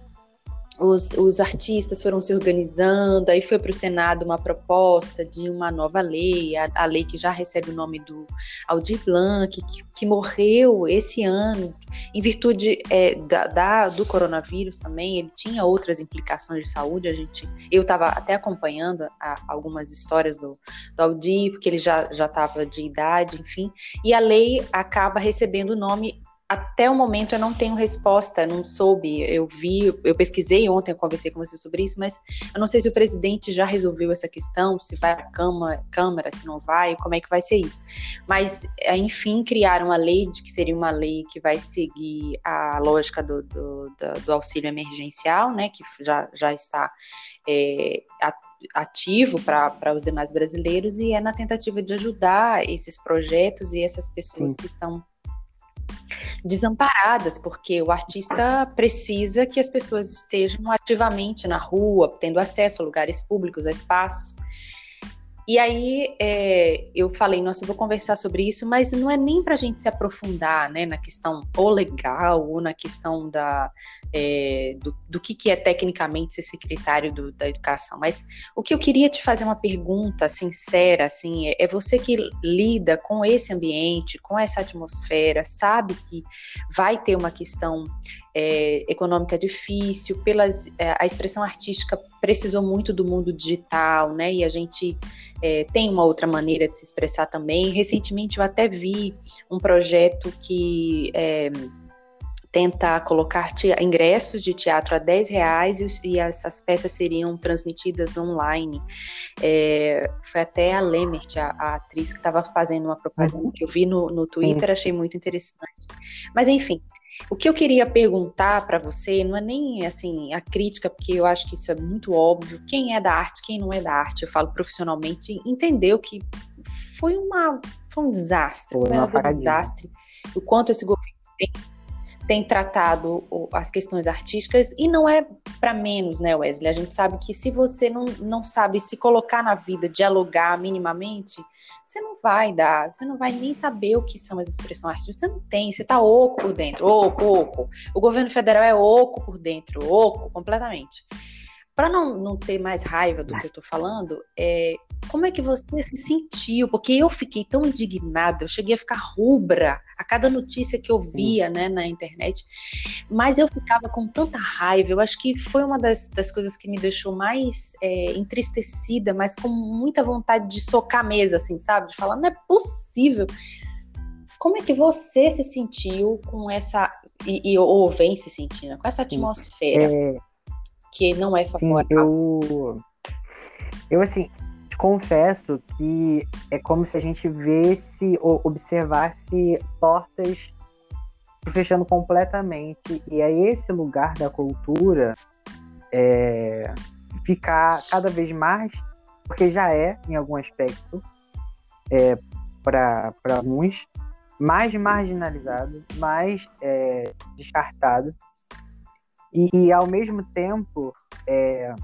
os, os, artistas foram se organizando, aí foi para o Senado uma proposta de uma nova lei, a, a, lei que já recebe o nome do Aldir Blanc, que, que morreu esse ano, em virtude é, da, da, do coronavírus também, ele tinha outras implicações de saúde, a gente, eu estava até acompanhando a, algumas histórias do, do Aldir, porque ele já estava de idade, enfim, e a lei acaba recebendo o nome até o momento eu não tenho resposta, não soube. Eu vi, eu pesquisei ontem, eu conversei com você sobre isso, mas eu não sei se o presidente já resolveu essa questão, se vai à Câmara, Câmara se não vai, como é que vai ser isso. Mas, é, enfim, criaram a lei de que seria uma lei que vai seguir a lógica do, do, do, do auxílio emergencial, né, que já, já está é, ativo para os demais brasileiros e é na tentativa de ajudar esses projetos e essas pessoas Sim. que estão desamparadas, porque o artista precisa que as pessoas estejam ativamente na rua, tendo acesso a lugares públicos, a espaços. E aí é, eu falei, nossa, eu vou conversar sobre isso, mas não é nem para a gente se aprofundar né, na questão ou legal ou na questão da, é, do, do que, que é tecnicamente ser secretário do, da educação. Mas o que eu queria te fazer uma pergunta sincera, assim, é, é você que lida com esse ambiente, com essa atmosfera, sabe que vai ter uma questão é, econômica difícil, pelas, é, a expressão artística precisou muito do mundo digital, né? E a gente é, tem uma outra maneira de se expressar também. Recentemente eu até vi um projeto que é, tenta colocar ingressos de teatro a 10 reais e, e, essas peças seriam transmitidas online. É, foi até a Lemert, a, a atriz, que estava fazendo uma propaganda uhum. que eu vi no, no Twitter, achei muito interessante. Mas enfim, o que eu queria perguntar para você não é nem assim a crítica, porque eu acho que isso é muito óbvio. Quem é da arte, quem não é da arte, eu falo profissionalmente, entendeu que foi uma foi um desastre, foi um desastre. O quanto esse governo tem tem tratado as questões artísticas e não é para menos, né, Wesley? A gente sabe que se você não, não sabe se colocar na vida, dialogar minimamente, você não vai dar, você não vai nem saber o que são as expressões artísticas. Você não tem, você tá oco por dentro, oco, oco. O governo federal é oco por dentro, oco completamente. Para não, não ter mais raiva do que eu estou falando, é, como é que você se sentiu? Porque eu fiquei tão indignada, eu cheguei a ficar rubra a cada notícia que eu via né, na internet, mas eu ficava com tanta raiva. Eu acho que foi uma das, das coisas que me deixou mais é, entristecida, mas com muita vontade de socar a mesa, assim, sabe? De falar, não é possível. Como é que você se sentiu com essa, e, e ou vem se sentindo, com essa atmosfera? É que não é favorável. Sim, eu, eu assim, confesso que é como se a gente vesse ou observasse portas fechando completamente e é esse lugar da cultura é, ficar cada vez mais, porque já é em algum aspecto é, para alguns mais marginalizado, mais é, descartado e, ao mesmo tempo, é,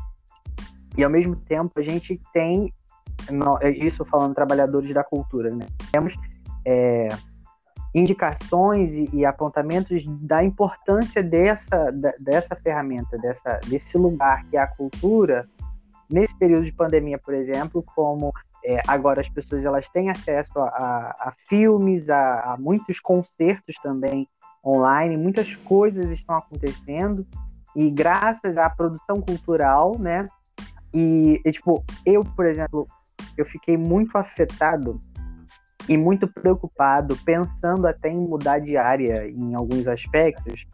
e ao mesmo tempo a gente tem, é isso falando trabalhadores da cultura, né? Temos é, indicações e, e, apontamentos da importância dessa, da, dessa ferramenta, dessa, desse lugar que é a cultura, nesse período de pandemia, por exemplo, como é, agora as pessoas elas têm acesso a, a, a filmes, a, a, muitos concertos também online, muitas coisas estão acontecendo e graças à produção cultural, né? E, e, tipo, eu, por exemplo, eu fiquei muito afetado e muito preocupado, pensando até em mudar de área em alguns aspectos,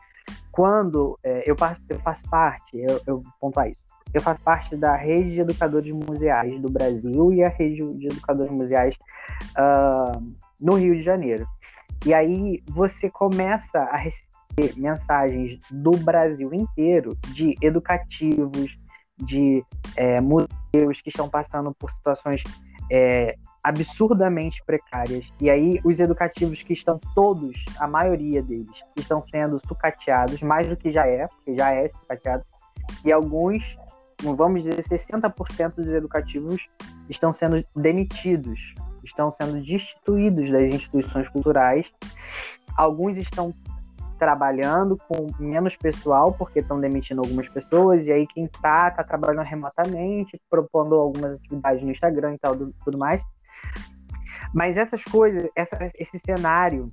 quando é, eu, faço, eu faço parte, eu, eu pontuar isso, eu faço parte da rede de educadores museais do Brasil e a rede de educadores museais uh, no Rio de Janeiro. E aí você começa a receber mensagens do Brasil inteiro de educativos, de é, museus que estão passando por situações é, absurdamente precárias. E aí os educativos que estão todos, a maioria deles, estão sendo sucateados, mais do que já é, porque já é sucateado. E alguns, vamos dizer, 60% dos educativos estão sendo demitidos estão sendo destituídos das instituições culturais. Alguns estão trabalhando com menos pessoal, porque estão demitindo algumas pessoas, e aí quem está tá trabalhando remotamente, propondo algumas atividades no Instagram e tal, tudo mais. Mas essas coisas, essa, esse cenário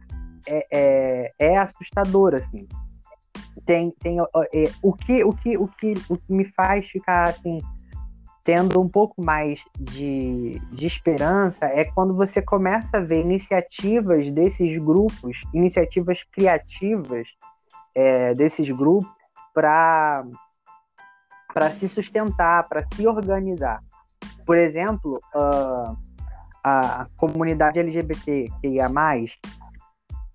é, é, é assustador, assim. Tem, tem é, o, que, o, que, o, que, o que me faz ficar, assim, tendo um pouco mais de, de esperança é quando você começa a ver iniciativas desses grupos, iniciativas criativas é, desses grupos para para se sustentar, para se organizar. Por exemplo, uh, a comunidade LGBT que ia mais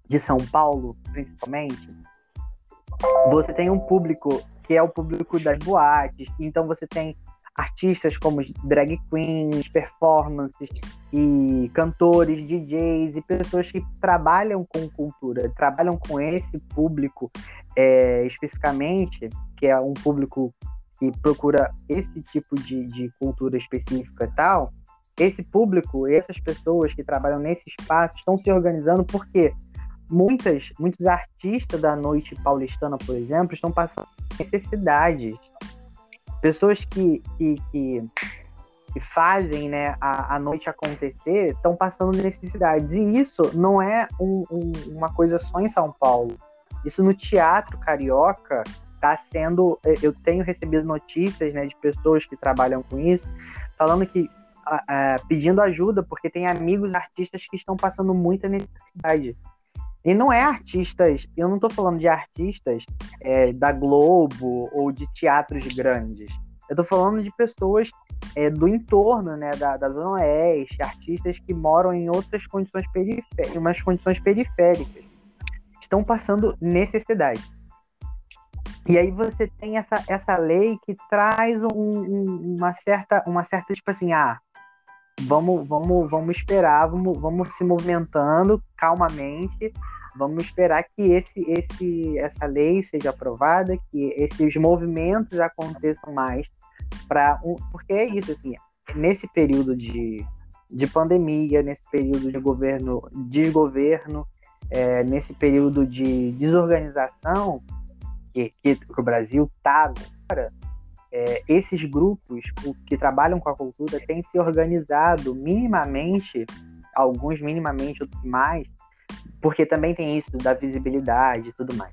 de São Paulo, principalmente, você tem um público que é o público das boates, então você tem artistas como drag queens, performances e cantores, DJs e pessoas que trabalham com cultura, trabalham com esse público é, especificamente, que é um público que procura esse tipo de, de cultura específica e tal, esse público, essas pessoas que trabalham nesse espaço estão se organizando porque muitas, muitos artistas da noite paulistana, por exemplo, estão passando necessidades pessoas que, que, que, que fazem né, a, a noite acontecer estão passando necessidades. E isso não é um, um, uma coisa só em São Paulo. Isso no teatro carioca está sendo. Eu tenho recebido notícias né, de pessoas que trabalham com isso, falando que. pedindo ajuda, porque tem amigos artistas que estão passando muita necessidade. E não é artistas, eu não estou falando de artistas é, da Globo ou de teatros grandes. Eu estou falando de pessoas é, do entorno, né, da, da Zona Oeste, artistas que moram em outras condições periféricas, umas condições periféricas, estão passando necessidade. E aí você tem essa, essa lei que traz um, um, uma certa, uma certa tipo assim, ah, vamos, vamos, vamos esperar, vamos, vamos se movimentando calmamente Vamos esperar que esse, esse, essa lei seja aprovada, que esses movimentos aconteçam mais, para um, porque é isso, assim, nesse período de, de pandemia, nesse período de governo, desgoverno, é, nesse período de desorganização que, que, que o Brasil está agora, é, esses grupos que trabalham com a cultura têm se organizado minimamente, alguns minimamente, outros mais, porque também tem isso da visibilidade e tudo mais,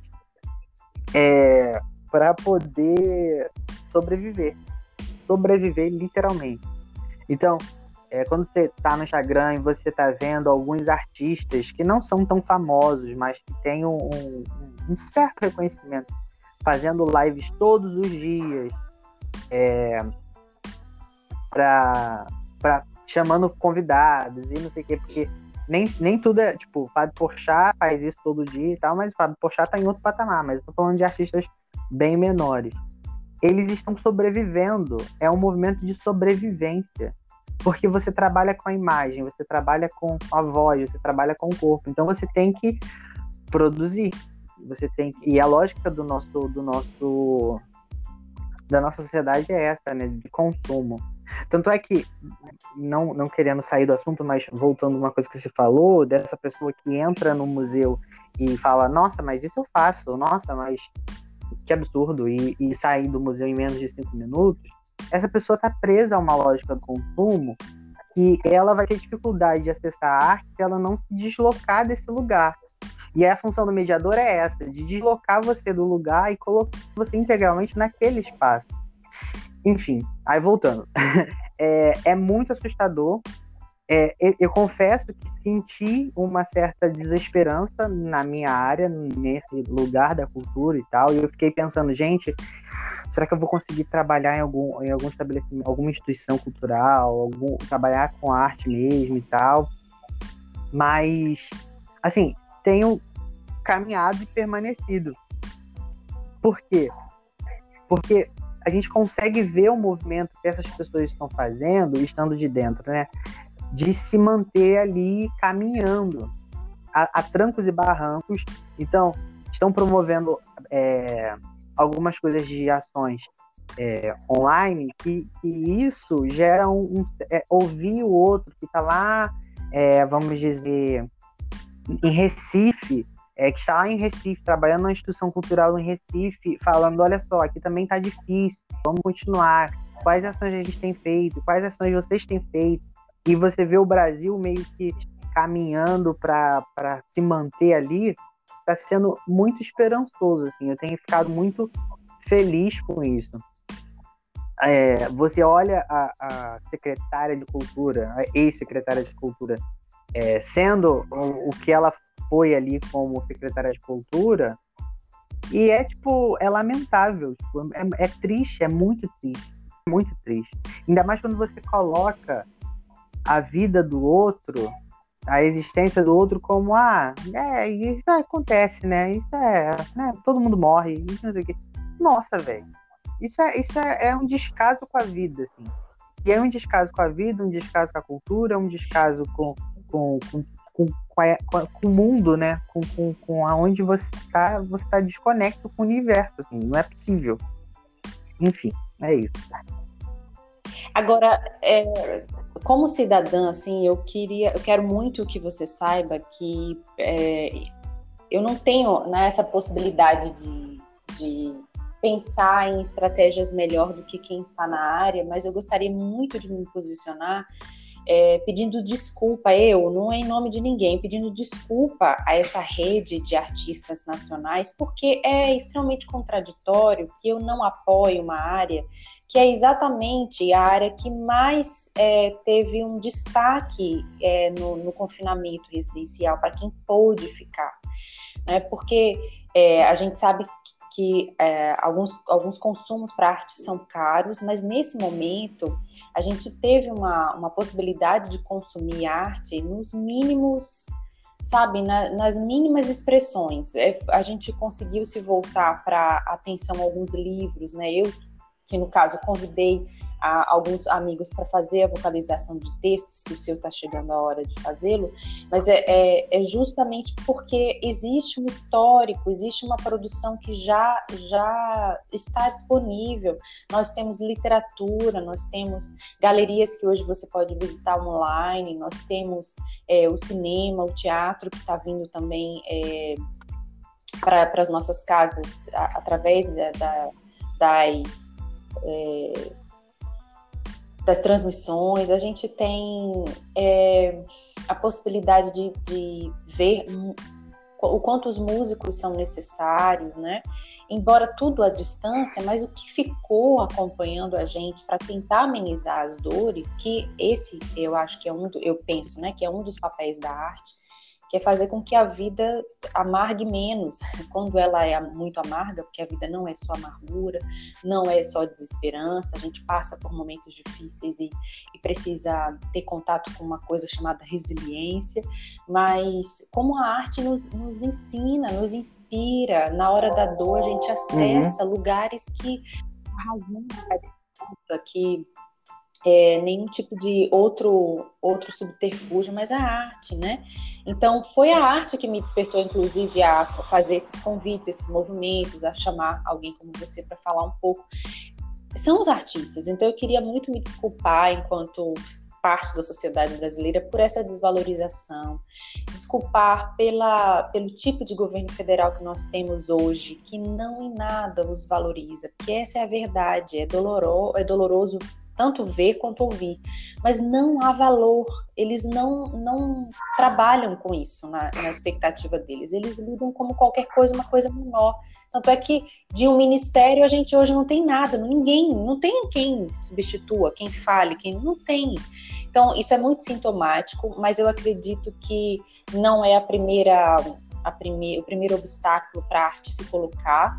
é, para poder sobreviver, sobreviver literalmente. Então, é, quando você está no Instagram e você está vendo alguns artistas que não são tão famosos, mas que têm um, um, um certo reconhecimento, fazendo lives todos os dias, é, chamando convidados e não sei o quê, porque nem, nem tudo é, tipo, o Fábio Porchat faz isso todo dia e tal, mas o Fábio Porchat tá em outro patamar, mas eu tô falando de artistas bem menores. Eles estão sobrevivendo, é um movimento de sobrevivência, porque você trabalha com a imagem, você trabalha com a voz, você trabalha com o corpo, então você tem que produzir, você tem que, e a lógica do nosso do nosso da nossa sociedade é essa, né, de consumo. Tanto é que, não, não querendo sair do assunto, mas voltando uma coisa que você falou, dessa pessoa que entra no museu e fala, nossa, mas isso eu faço, nossa, mas que absurdo, e, e sair do museu em menos de cinco minutos, essa pessoa está presa a uma lógica do consumo que ela vai ter dificuldade de acessar a arte se ela não se deslocar desse lugar. E a função do mediador é essa, de deslocar você do lugar e colocar você integralmente naquele espaço. Enfim, aí voltando. é, é muito assustador. É, eu, eu, confesso que senti uma certa desesperança na minha área, nesse lugar da cultura e tal, e eu fiquei pensando, gente, será que eu vou conseguir trabalhar em algum, em algum estabelecimento, alguma instituição cultural, algum, trabalhar com arte mesmo e tal? Mas, assim, tenho caminhado e permanecido. Por quê? Porque a gente consegue ver o movimento que essas pessoas estão fazendo, estando de dentro, né? De se manter ali caminhando a, a trancos e barrancos. Então, estão promovendo é, algumas coisas de ações é, online que, isso gera um, um é, ouvir o outro que está lá, é, vamos dizer, em Recife, é, que está lá em Recife, trabalhando na instituição cultural em Recife, falando: olha só, aqui também está difícil, vamos continuar. Quais ações a gente tem feito? Quais ações vocês têm feito? E você vê o Brasil meio que caminhando para se manter ali, está sendo muito esperançoso. Assim, eu tenho ficado muito feliz com isso. É, você olha a, a, secretária de cultura, a ex-secretária de cultura, é, sendo o, o, que ela foi ali como secretária de cultura. E é, tipo, é lamentável. Tipo, é, é triste, é muito triste. Muito triste. Ainda mais quando você coloca a vida do outro, a existência do outro como, ah, é, isso acontece, né? Isso é, né? Todo mundo morre, isso não sei o quê. Nossa, velho. Isso, é, isso é, é um descaso com a vida, assim. E é um descaso com a vida, um descaso com a cultura, um descaso com, com, com com, com, a, com, o mundo, né? Com, com, com aonde você está, você está desconecto com o universo, assim, não é possível. Enfim, é isso. Agora, é, como cidadã, assim, eu queria, eu quero muito que você saiba que é, eu não tenho né, essa possibilidade de, de pensar em estratégias melhor do que quem está na área, mas eu gostaria muito de me posicionar é, pedindo desculpa, eu, não é em nome de ninguém, pedindo desculpa a essa rede de artistas nacionais, porque é extremamente contraditório que eu não apoio uma área que é exatamente a área que mais é, teve um destaque é, no, no, confinamento residencial para quem pôde ficar. Né? Porque é, a gente sabe que é, alguns, alguns consumos para arte são caros, mas nesse momento a gente teve uma, uma possibilidade de consumir arte nos mínimos, sabe, na, nas mínimas expressões. É, a gente conseguiu se voltar para atenção a alguns livros, né? Eu, que no caso convidei a alguns amigos para fazer a vocalização de textos, que o seu está chegando a hora de fazê-lo, mas é, é, é, justamente porque existe um histórico, existe uma produção que já, já está disponível. Nós temos literatura, nós temos galerias que hoje você pode visitar online, nós temos é, o cinema, o teatro que está vindo também é, para as nossas casas a, através da, da, das é, das transmissões, a gente tem é, a possibilidade de, de ver o quanto os músicos são necessários, né? embora tudo à distância, mas o que ficou acompanhando a gente para tentar amenizar as dores, que esse eu acho que é um, eu penso, né, que é um dos papéis da arte, que é fazer com que a vida amargue menos, quando ela é muito amarga, porque a vida não é só amargura, não é só desesperança, a gente passa por momentos difíceis e, e precisa ter contato com uma coisa chamada resiliência, mas como a arte nos, nos ensina, nos inspira, na hora da dor a gente acessa uhum. lugares que a razão que é, nenhum tipo de outro outro subterfúgio, mas a arte, né? Então foi a arte que me despertou, inclusive, a fazer esses convites, esses movimentos, a chamar alguém como você para falar um pouco. São os artistas, então eu queria muito me desculpar enquanto parte da sociedade brasileira por essa desvalorização, desculpar pela, pelo tipo de governo federal que nós temos hoje, que não em nada os valoriza, porque essa é a verdade, é, é doloroso tanto ver quanto ouvir, mas não há valor, eles não, não trabalham com isso na, na, expectativa deles, eles lidam como qualquer coisa, uma coisa menor. Tanto é que de um ministério a gente hoje não tem nada, ninguém, não tem quem substitua, quem fale, quem não tem. Então, isso é muito sintomático, mas eu acredito que não é a primeira, a primeir, o primeiro obstáculo para a arte se colocar,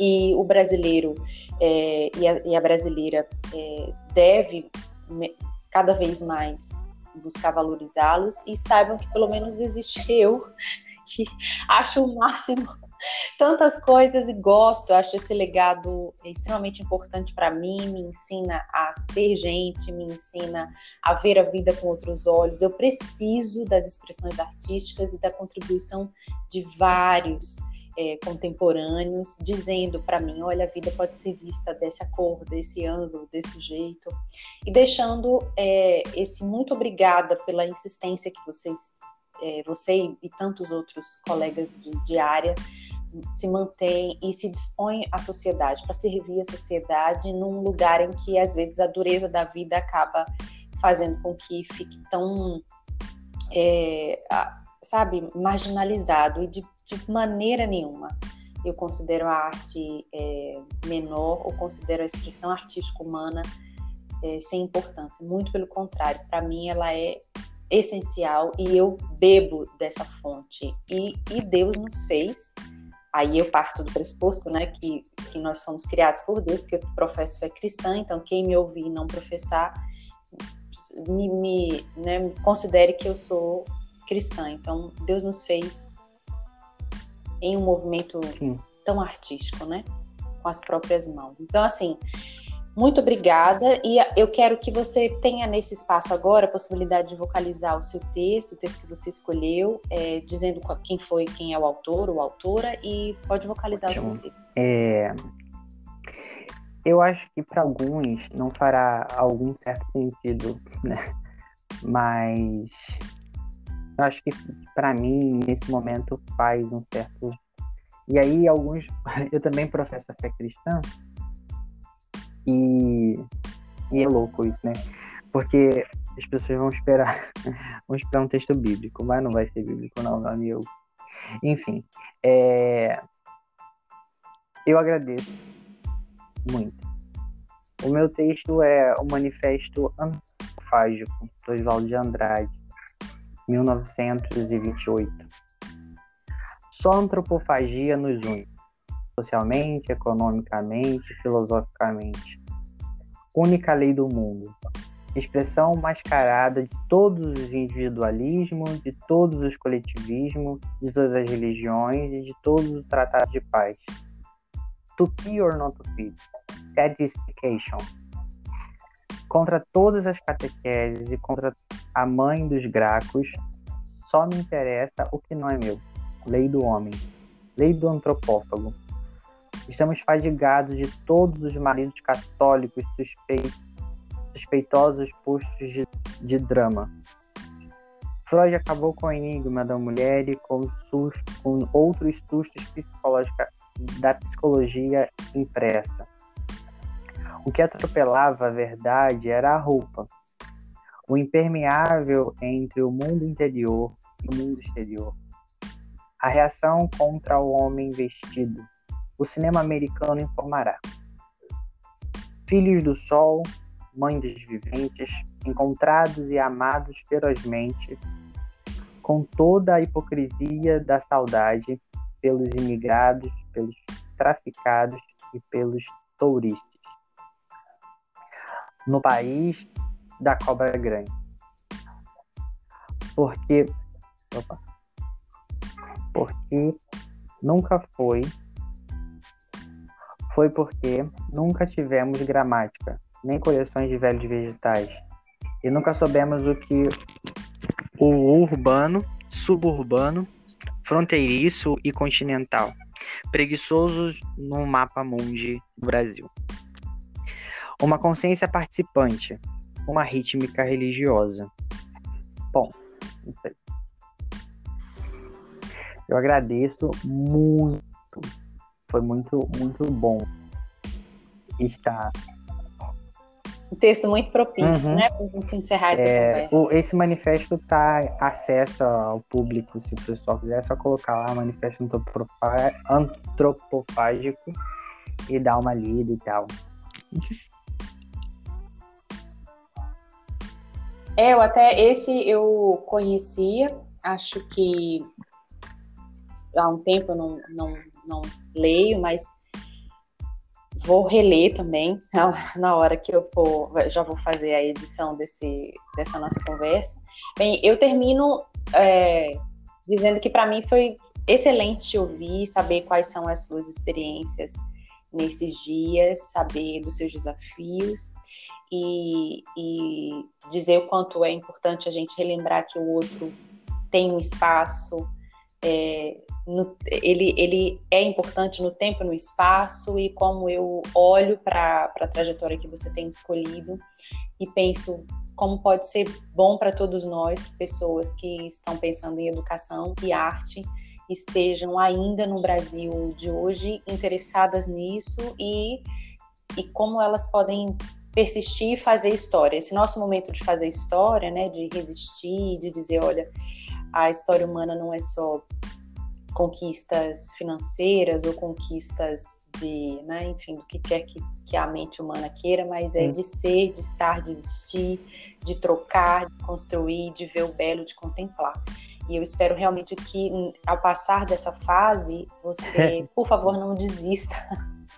e o brasileiro é, e, a, e, a, brasileira é, deve cada vez mais buscar valorizá-los e saibam que pelo menos existe eu que acho o máximo tantas coisas e gosto, acho esse legado extremamente importante para mim, me ensina a ser gente, me ensina a ver a vida com outros olhos. Eu preciso das expressões artísticas e da contribuição de vários é, contemporâneos dizendo para mim, olha, a vida pode ser vista dessa cor, desse ângulo, desse jeito, e deixando é, esse muito obrigada pela insistência que vocês, é, você e tantos outros colegas de, de área se mantém e se dispõe à sociedade, para servir a sociedade num lugar em que às vezes a dureza da vida acaba fazendo com que fique tão, é, sabe, marginalizado e de de maneira nenhuma eu considero a arte é, menor ou considero a expressão artística humana é, sem importância. Muito pelo contrário, para mim ela é essencial e eu bebo dessa fonte. E, e Deus nos fez, aí eu parto do pressuposto, né, que, que nós fomos criados por Deus, porque eu professo fé cristã, então quem me ouvir e não professar, me, me né, considere que eu sou cristã. Então Deus nos fez em um movimento Sim. tão artístico, né? Com as próprias mãos. Então, assim, muito obrigada. E eu quero que você tenha nesse espaço agora a possibilidade de vocalizar o seu texto, o texto que você escolheu, é, dizendo quem foi, quem é o autor ou autora, e pode vocalizar Ótimo. o seu texto. É... Eu acho que para alguns não fará algum certo sentido, né? Mas eu acho que para mim, nesse momento, faz um certo. E aí, alguns. Eu também professo a fé cristã. E, e é louco isso, né? Porque as pessoas vão esperar, vão esperar um texto bíblico, mas não vai ser bíblico, não, meu amigo. Enfim, é... eu agradeço muito. O meu texto é o Manifesto Antropofágico, do Oswaldo de Andrade. 1928. Só a antropofagia nos une, socialmente, economicamente, filosoficamente. Única lei do mundo, expressão mascarada de todos os individualismos, de todos os coletivismos, de todas as religiões e de todos os tratados de paz. Be or not to be, Sadistication Contra todas as catequeses e contra a mãe dos gracos, só me interessa o que não é meu. Lei do homem. Lei do antropófago. Estamos fadigados de todos os maridos católicos suspeitos, suspeitosos postos de, de drama. Freud acabou com o enigma da mulher e com, susto, com outros sustos da psicologia impressa O que atropelava a verdade era a roupa, o impermeável entre o mundo interior e o mundo exterior. A reação contra o homem vestido. O cinema americano informará. Filhos do sol, mãe dos viventes, encontrados e amados ferozmente, com toda a hipocrisia da saudade pelos imigrados, pelos traficados e pelos touristas. No país da cobra grande. Porque. Opa, porque nunca foi. Foi porque nunca tivemos gramática, nem coleções de velhos vegetais. E nunca soubemos o que o urbano, suburbano, fronteiriço e continental, preguiçosos no mapa mundi do Brasil. Uma consciência participante, uma rítmica religiosa. Bom, eu agradeço muito. Foi muito, muito bom estar. Um texto muito propício, uhum. né? Para gente encerrar essa é, conversa. O, esse manifesto está acesso ao público, se o pessoal quiser, é só colocar lá manifesto antropofágico e dar uma lida e tal. É, eu até esse eu conhecia, acho que há um tempo eu não, não, não leio, mas vou reler também na hora que eu for, já vou fazer a edição desse, dessa nossa conversa. Bem, eu termino é, dizendo que para mim foi excelente te ouvir, saber quais são as suas experiências nesses dias, saber dos seus desafios e, e dizer o quanto é importante a gente relembrar que o outro tem um espaço, é, no, ele, ele é importante no tempo e no espaço, e como eu olho para a trajetória que você tem escolhido e penso como pode ser bom para todos nós, pessoas que estão pensando em educação e arte, estejam ainda no Brasil de hoje interessadas nisso e, e como elas podem persistir e fazer história. Esse nosso momento de fazer história, né, de resistir, de dizer, olha, a história humana não é só conquistas financeiras ou conquistas de, né, enfim, do que quer que, que a mente humana queira, mas é de ser, de estar, de existir, de trocar, de construir, de ver o belo, de contemplar. E eu espero realmente que, ao passar dessa fase, você, por favor, não desista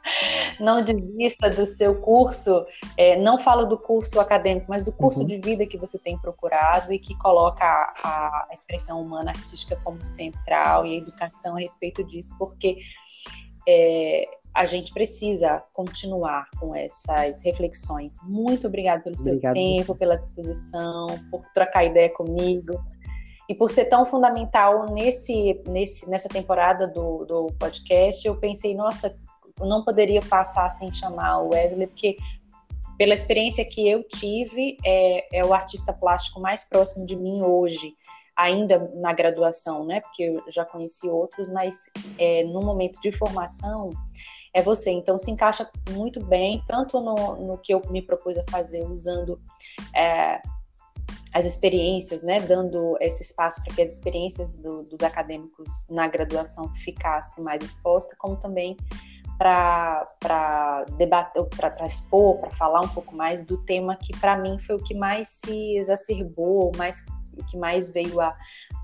não desista do seu curso, é, não falo do curso acadêmico, mas do curso uhum. de vida que você tem procurado e que coloca a, a, expressão humana artística como central e a educação a respeito disso, porque é, a gente precisa continuar com essas reflexões. Muito obrigada pelo seu Obrigado. tempo, pela disposição, por trocar ideia comigo e por ser tão fundamental nesse, nesse, nessa temporada do, do podcast, eu pensei, nossa, não poderia passar sem chamar o Wesley, porque pela experiência que eu tive, é, é o artista plástico mais próximo de mim hoje, ainda na graduação, né? Porque eu já conheci outros, mas é, no momento de formação é você. Então se encaixa muito bem, tanto no, no que eu me propus a fazer, usando é, as experiências, né? Dando esse espaço para que as experiências do, dos acadêmicos na graduação ficassem mais expostas, como também para debater, para expor, para falar um pouco mais do tema que para mim foi o que mais se exacerbou, mais o que mais veio a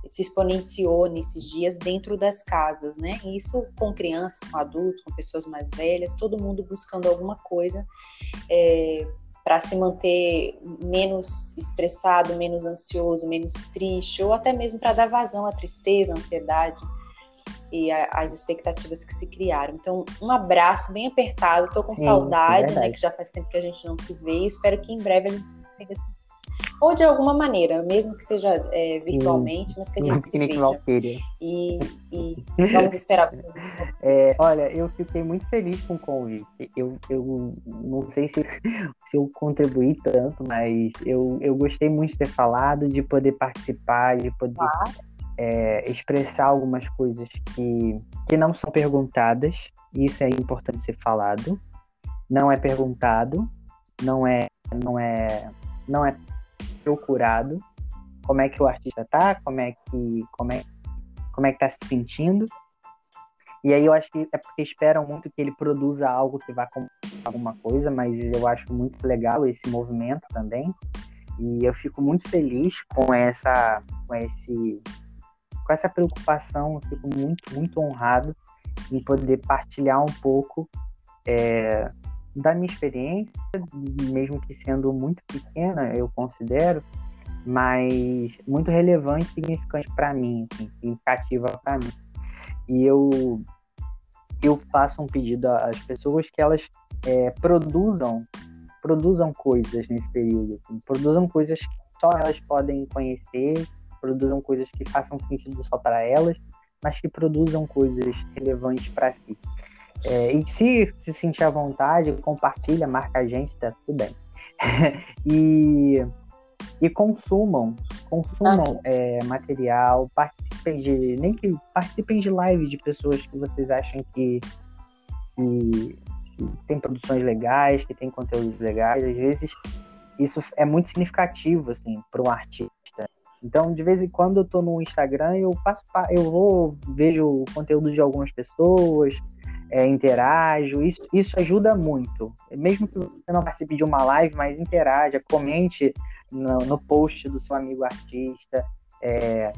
se exponenciou nesses dias dentro das casas, né? Isso com crianças, com adultos, com pessoas mais velhas, todo mundo buscando alguma coisa é, para se manter menos estressado, menos ansioso, menos triste, ou até mesmo para dar vazão à tristeza, à ansiedade e as expectativas que se criaram. Então, um abraço bem apertado. Estou com Sim, saudade, né? Que já faz tempo que a gente não se vê. Espero que em breve a gente ou de alguma maneira, mesmo que seja é, virtualmente, mas que a gente se veja. E, e vamos esperar. É, olha, eu fiquei muito feliz com o convite. Eu, eu não sei se, se eu contribuí tanto, mas eu, eu gostei muito de ter falado, de poder participar, de poder claro é, expressar algumas coisas que, que não são perguntadas, isso é importante ser falado. não é perguntado, não é, não é, não é procurado como é que o artista tá, como é que, como é, como é que tá se sentindo. E aí eu acho que é porque esperam muito que ele produza algo que vá com alguma coisa, mas eu acho muito legal esse movimento também. E eu fico muito feliz com essa, com esse, com essa preocupação. Eu fico muito, muito honrado em poder partilhar um pouco é, da minha experiência, mesmo que sendo muito pequena, eu considero, mas muito relevante e significante para mim, assim, significativa para mim. E eu eu faço um pedido às pessoas que elas é, produzam produzam coisas nesse período, assim, produzam coisas que só elas podem conhecer, produzam coisas que façam sentido só para elas, mas que produzam coisas relevantes para si. É, e se se sentir à vontade, compartilha, marca a gente, tá tudo bem. e, e consumam, consumam é, material, participem de. Nem que participem de live de pessoas que vocês acham que, que, que tem produções legais, que tem conteúdos legais. Às vezes isso é muito significativo assim, para um artista. Então, de vez em quando eu tô no Instagram, eu passo, eu vou, vejo conteúdo de algumas pessoas, é, interajo, isso, isso ajuda muito. Mesmo que você não participe de uma live, mas interaja, comente no, no post do seu amigo artista, é,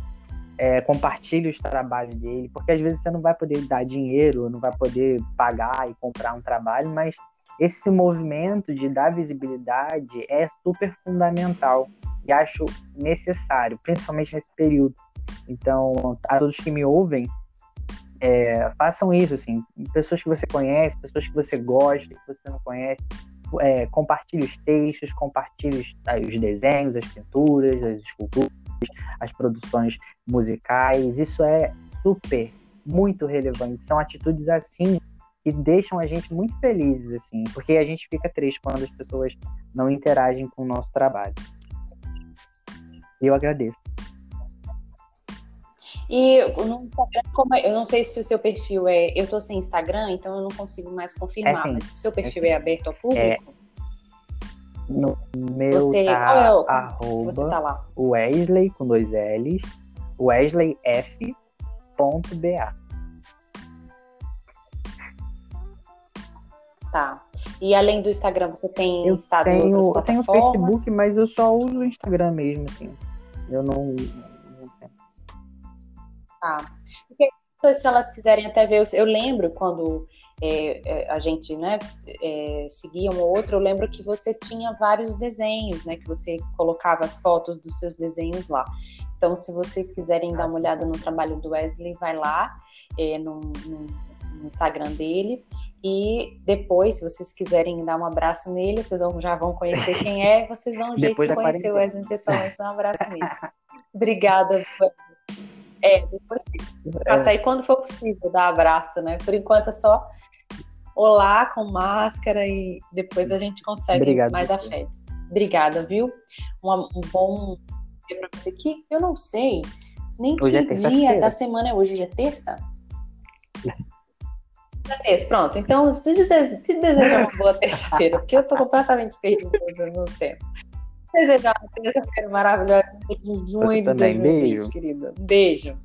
é, compartilhe os trabalhos dele, porque às vezes você não vai poder dar dinheiro, não vai poder pagar e comprar um trabalho, mas esse movimento de dar visibilidade é super fundamental e acho necessário, principalmente nesse período. Então, a todos que me ouvem, é, façam isso, assim, pessoas que você conhece, pessoas que você gosta, que você não conhece, é, compartilhe os textos, compartilhe os, os desenhos, as pinturas, as esculturas, as produções musicais, isso é super, muito relevante, são atitudes assim que deixam a gente muito felizes, assim, porque a gente fica triste quando as pessoas não interagem com o nosso trabalho. Eu agradeço. E no Instagram, como é, eu não sei se o seu perfil é. Eu tô sem Instagram, então eu não consigo mais confirmar, é mas o seu perfil é, é aberto ao público? É, no meu você, tá, é o, arroba você tá lá? Wesley com dois L's, Wesley F. BA. Tá. E além do Instagram, você tem eu estado tenho, em outras Eu tenho Facebook, mas eu só uso o Instagram mesmo, assim. Eu não, Tá. Porque se elas quiserem até ver, eu lembro quando é, é, a gente né, é, seguia um ou outro, eu lembro que você tinha vários desenhos, né? Que você colocava as fotos dos seus desenhos lá. Então, se vocês quiserem dar uma olhada no trabalho do Wesley, vai lá é, no, no, no, Instagram dele. E depois, se vocês quiserem dar um abraço nele, vocês já vão conhecer quem é, vocês dão um jeito de conhecer o Wesley pessoalmente, dar um abraço nele. Obrigada, Wesley. É, depois passar aí quando for possível dar abraço, né? Por enquanto é só olá com máscara e depois a gente consegue Obrigado, mais afetos. Obrigada, viu? Um, um bom dia pra você aqui. Eu não sei nem hoje é que é dia da semana é hoje. Hoje é terça? É terça, pronto. Então, te, te desejar uma boa terça-feira, porque eu tô completamente perdida no tempo. Desejar uma terça-feira maravilhosa de junho de 2020, querida. Beijo.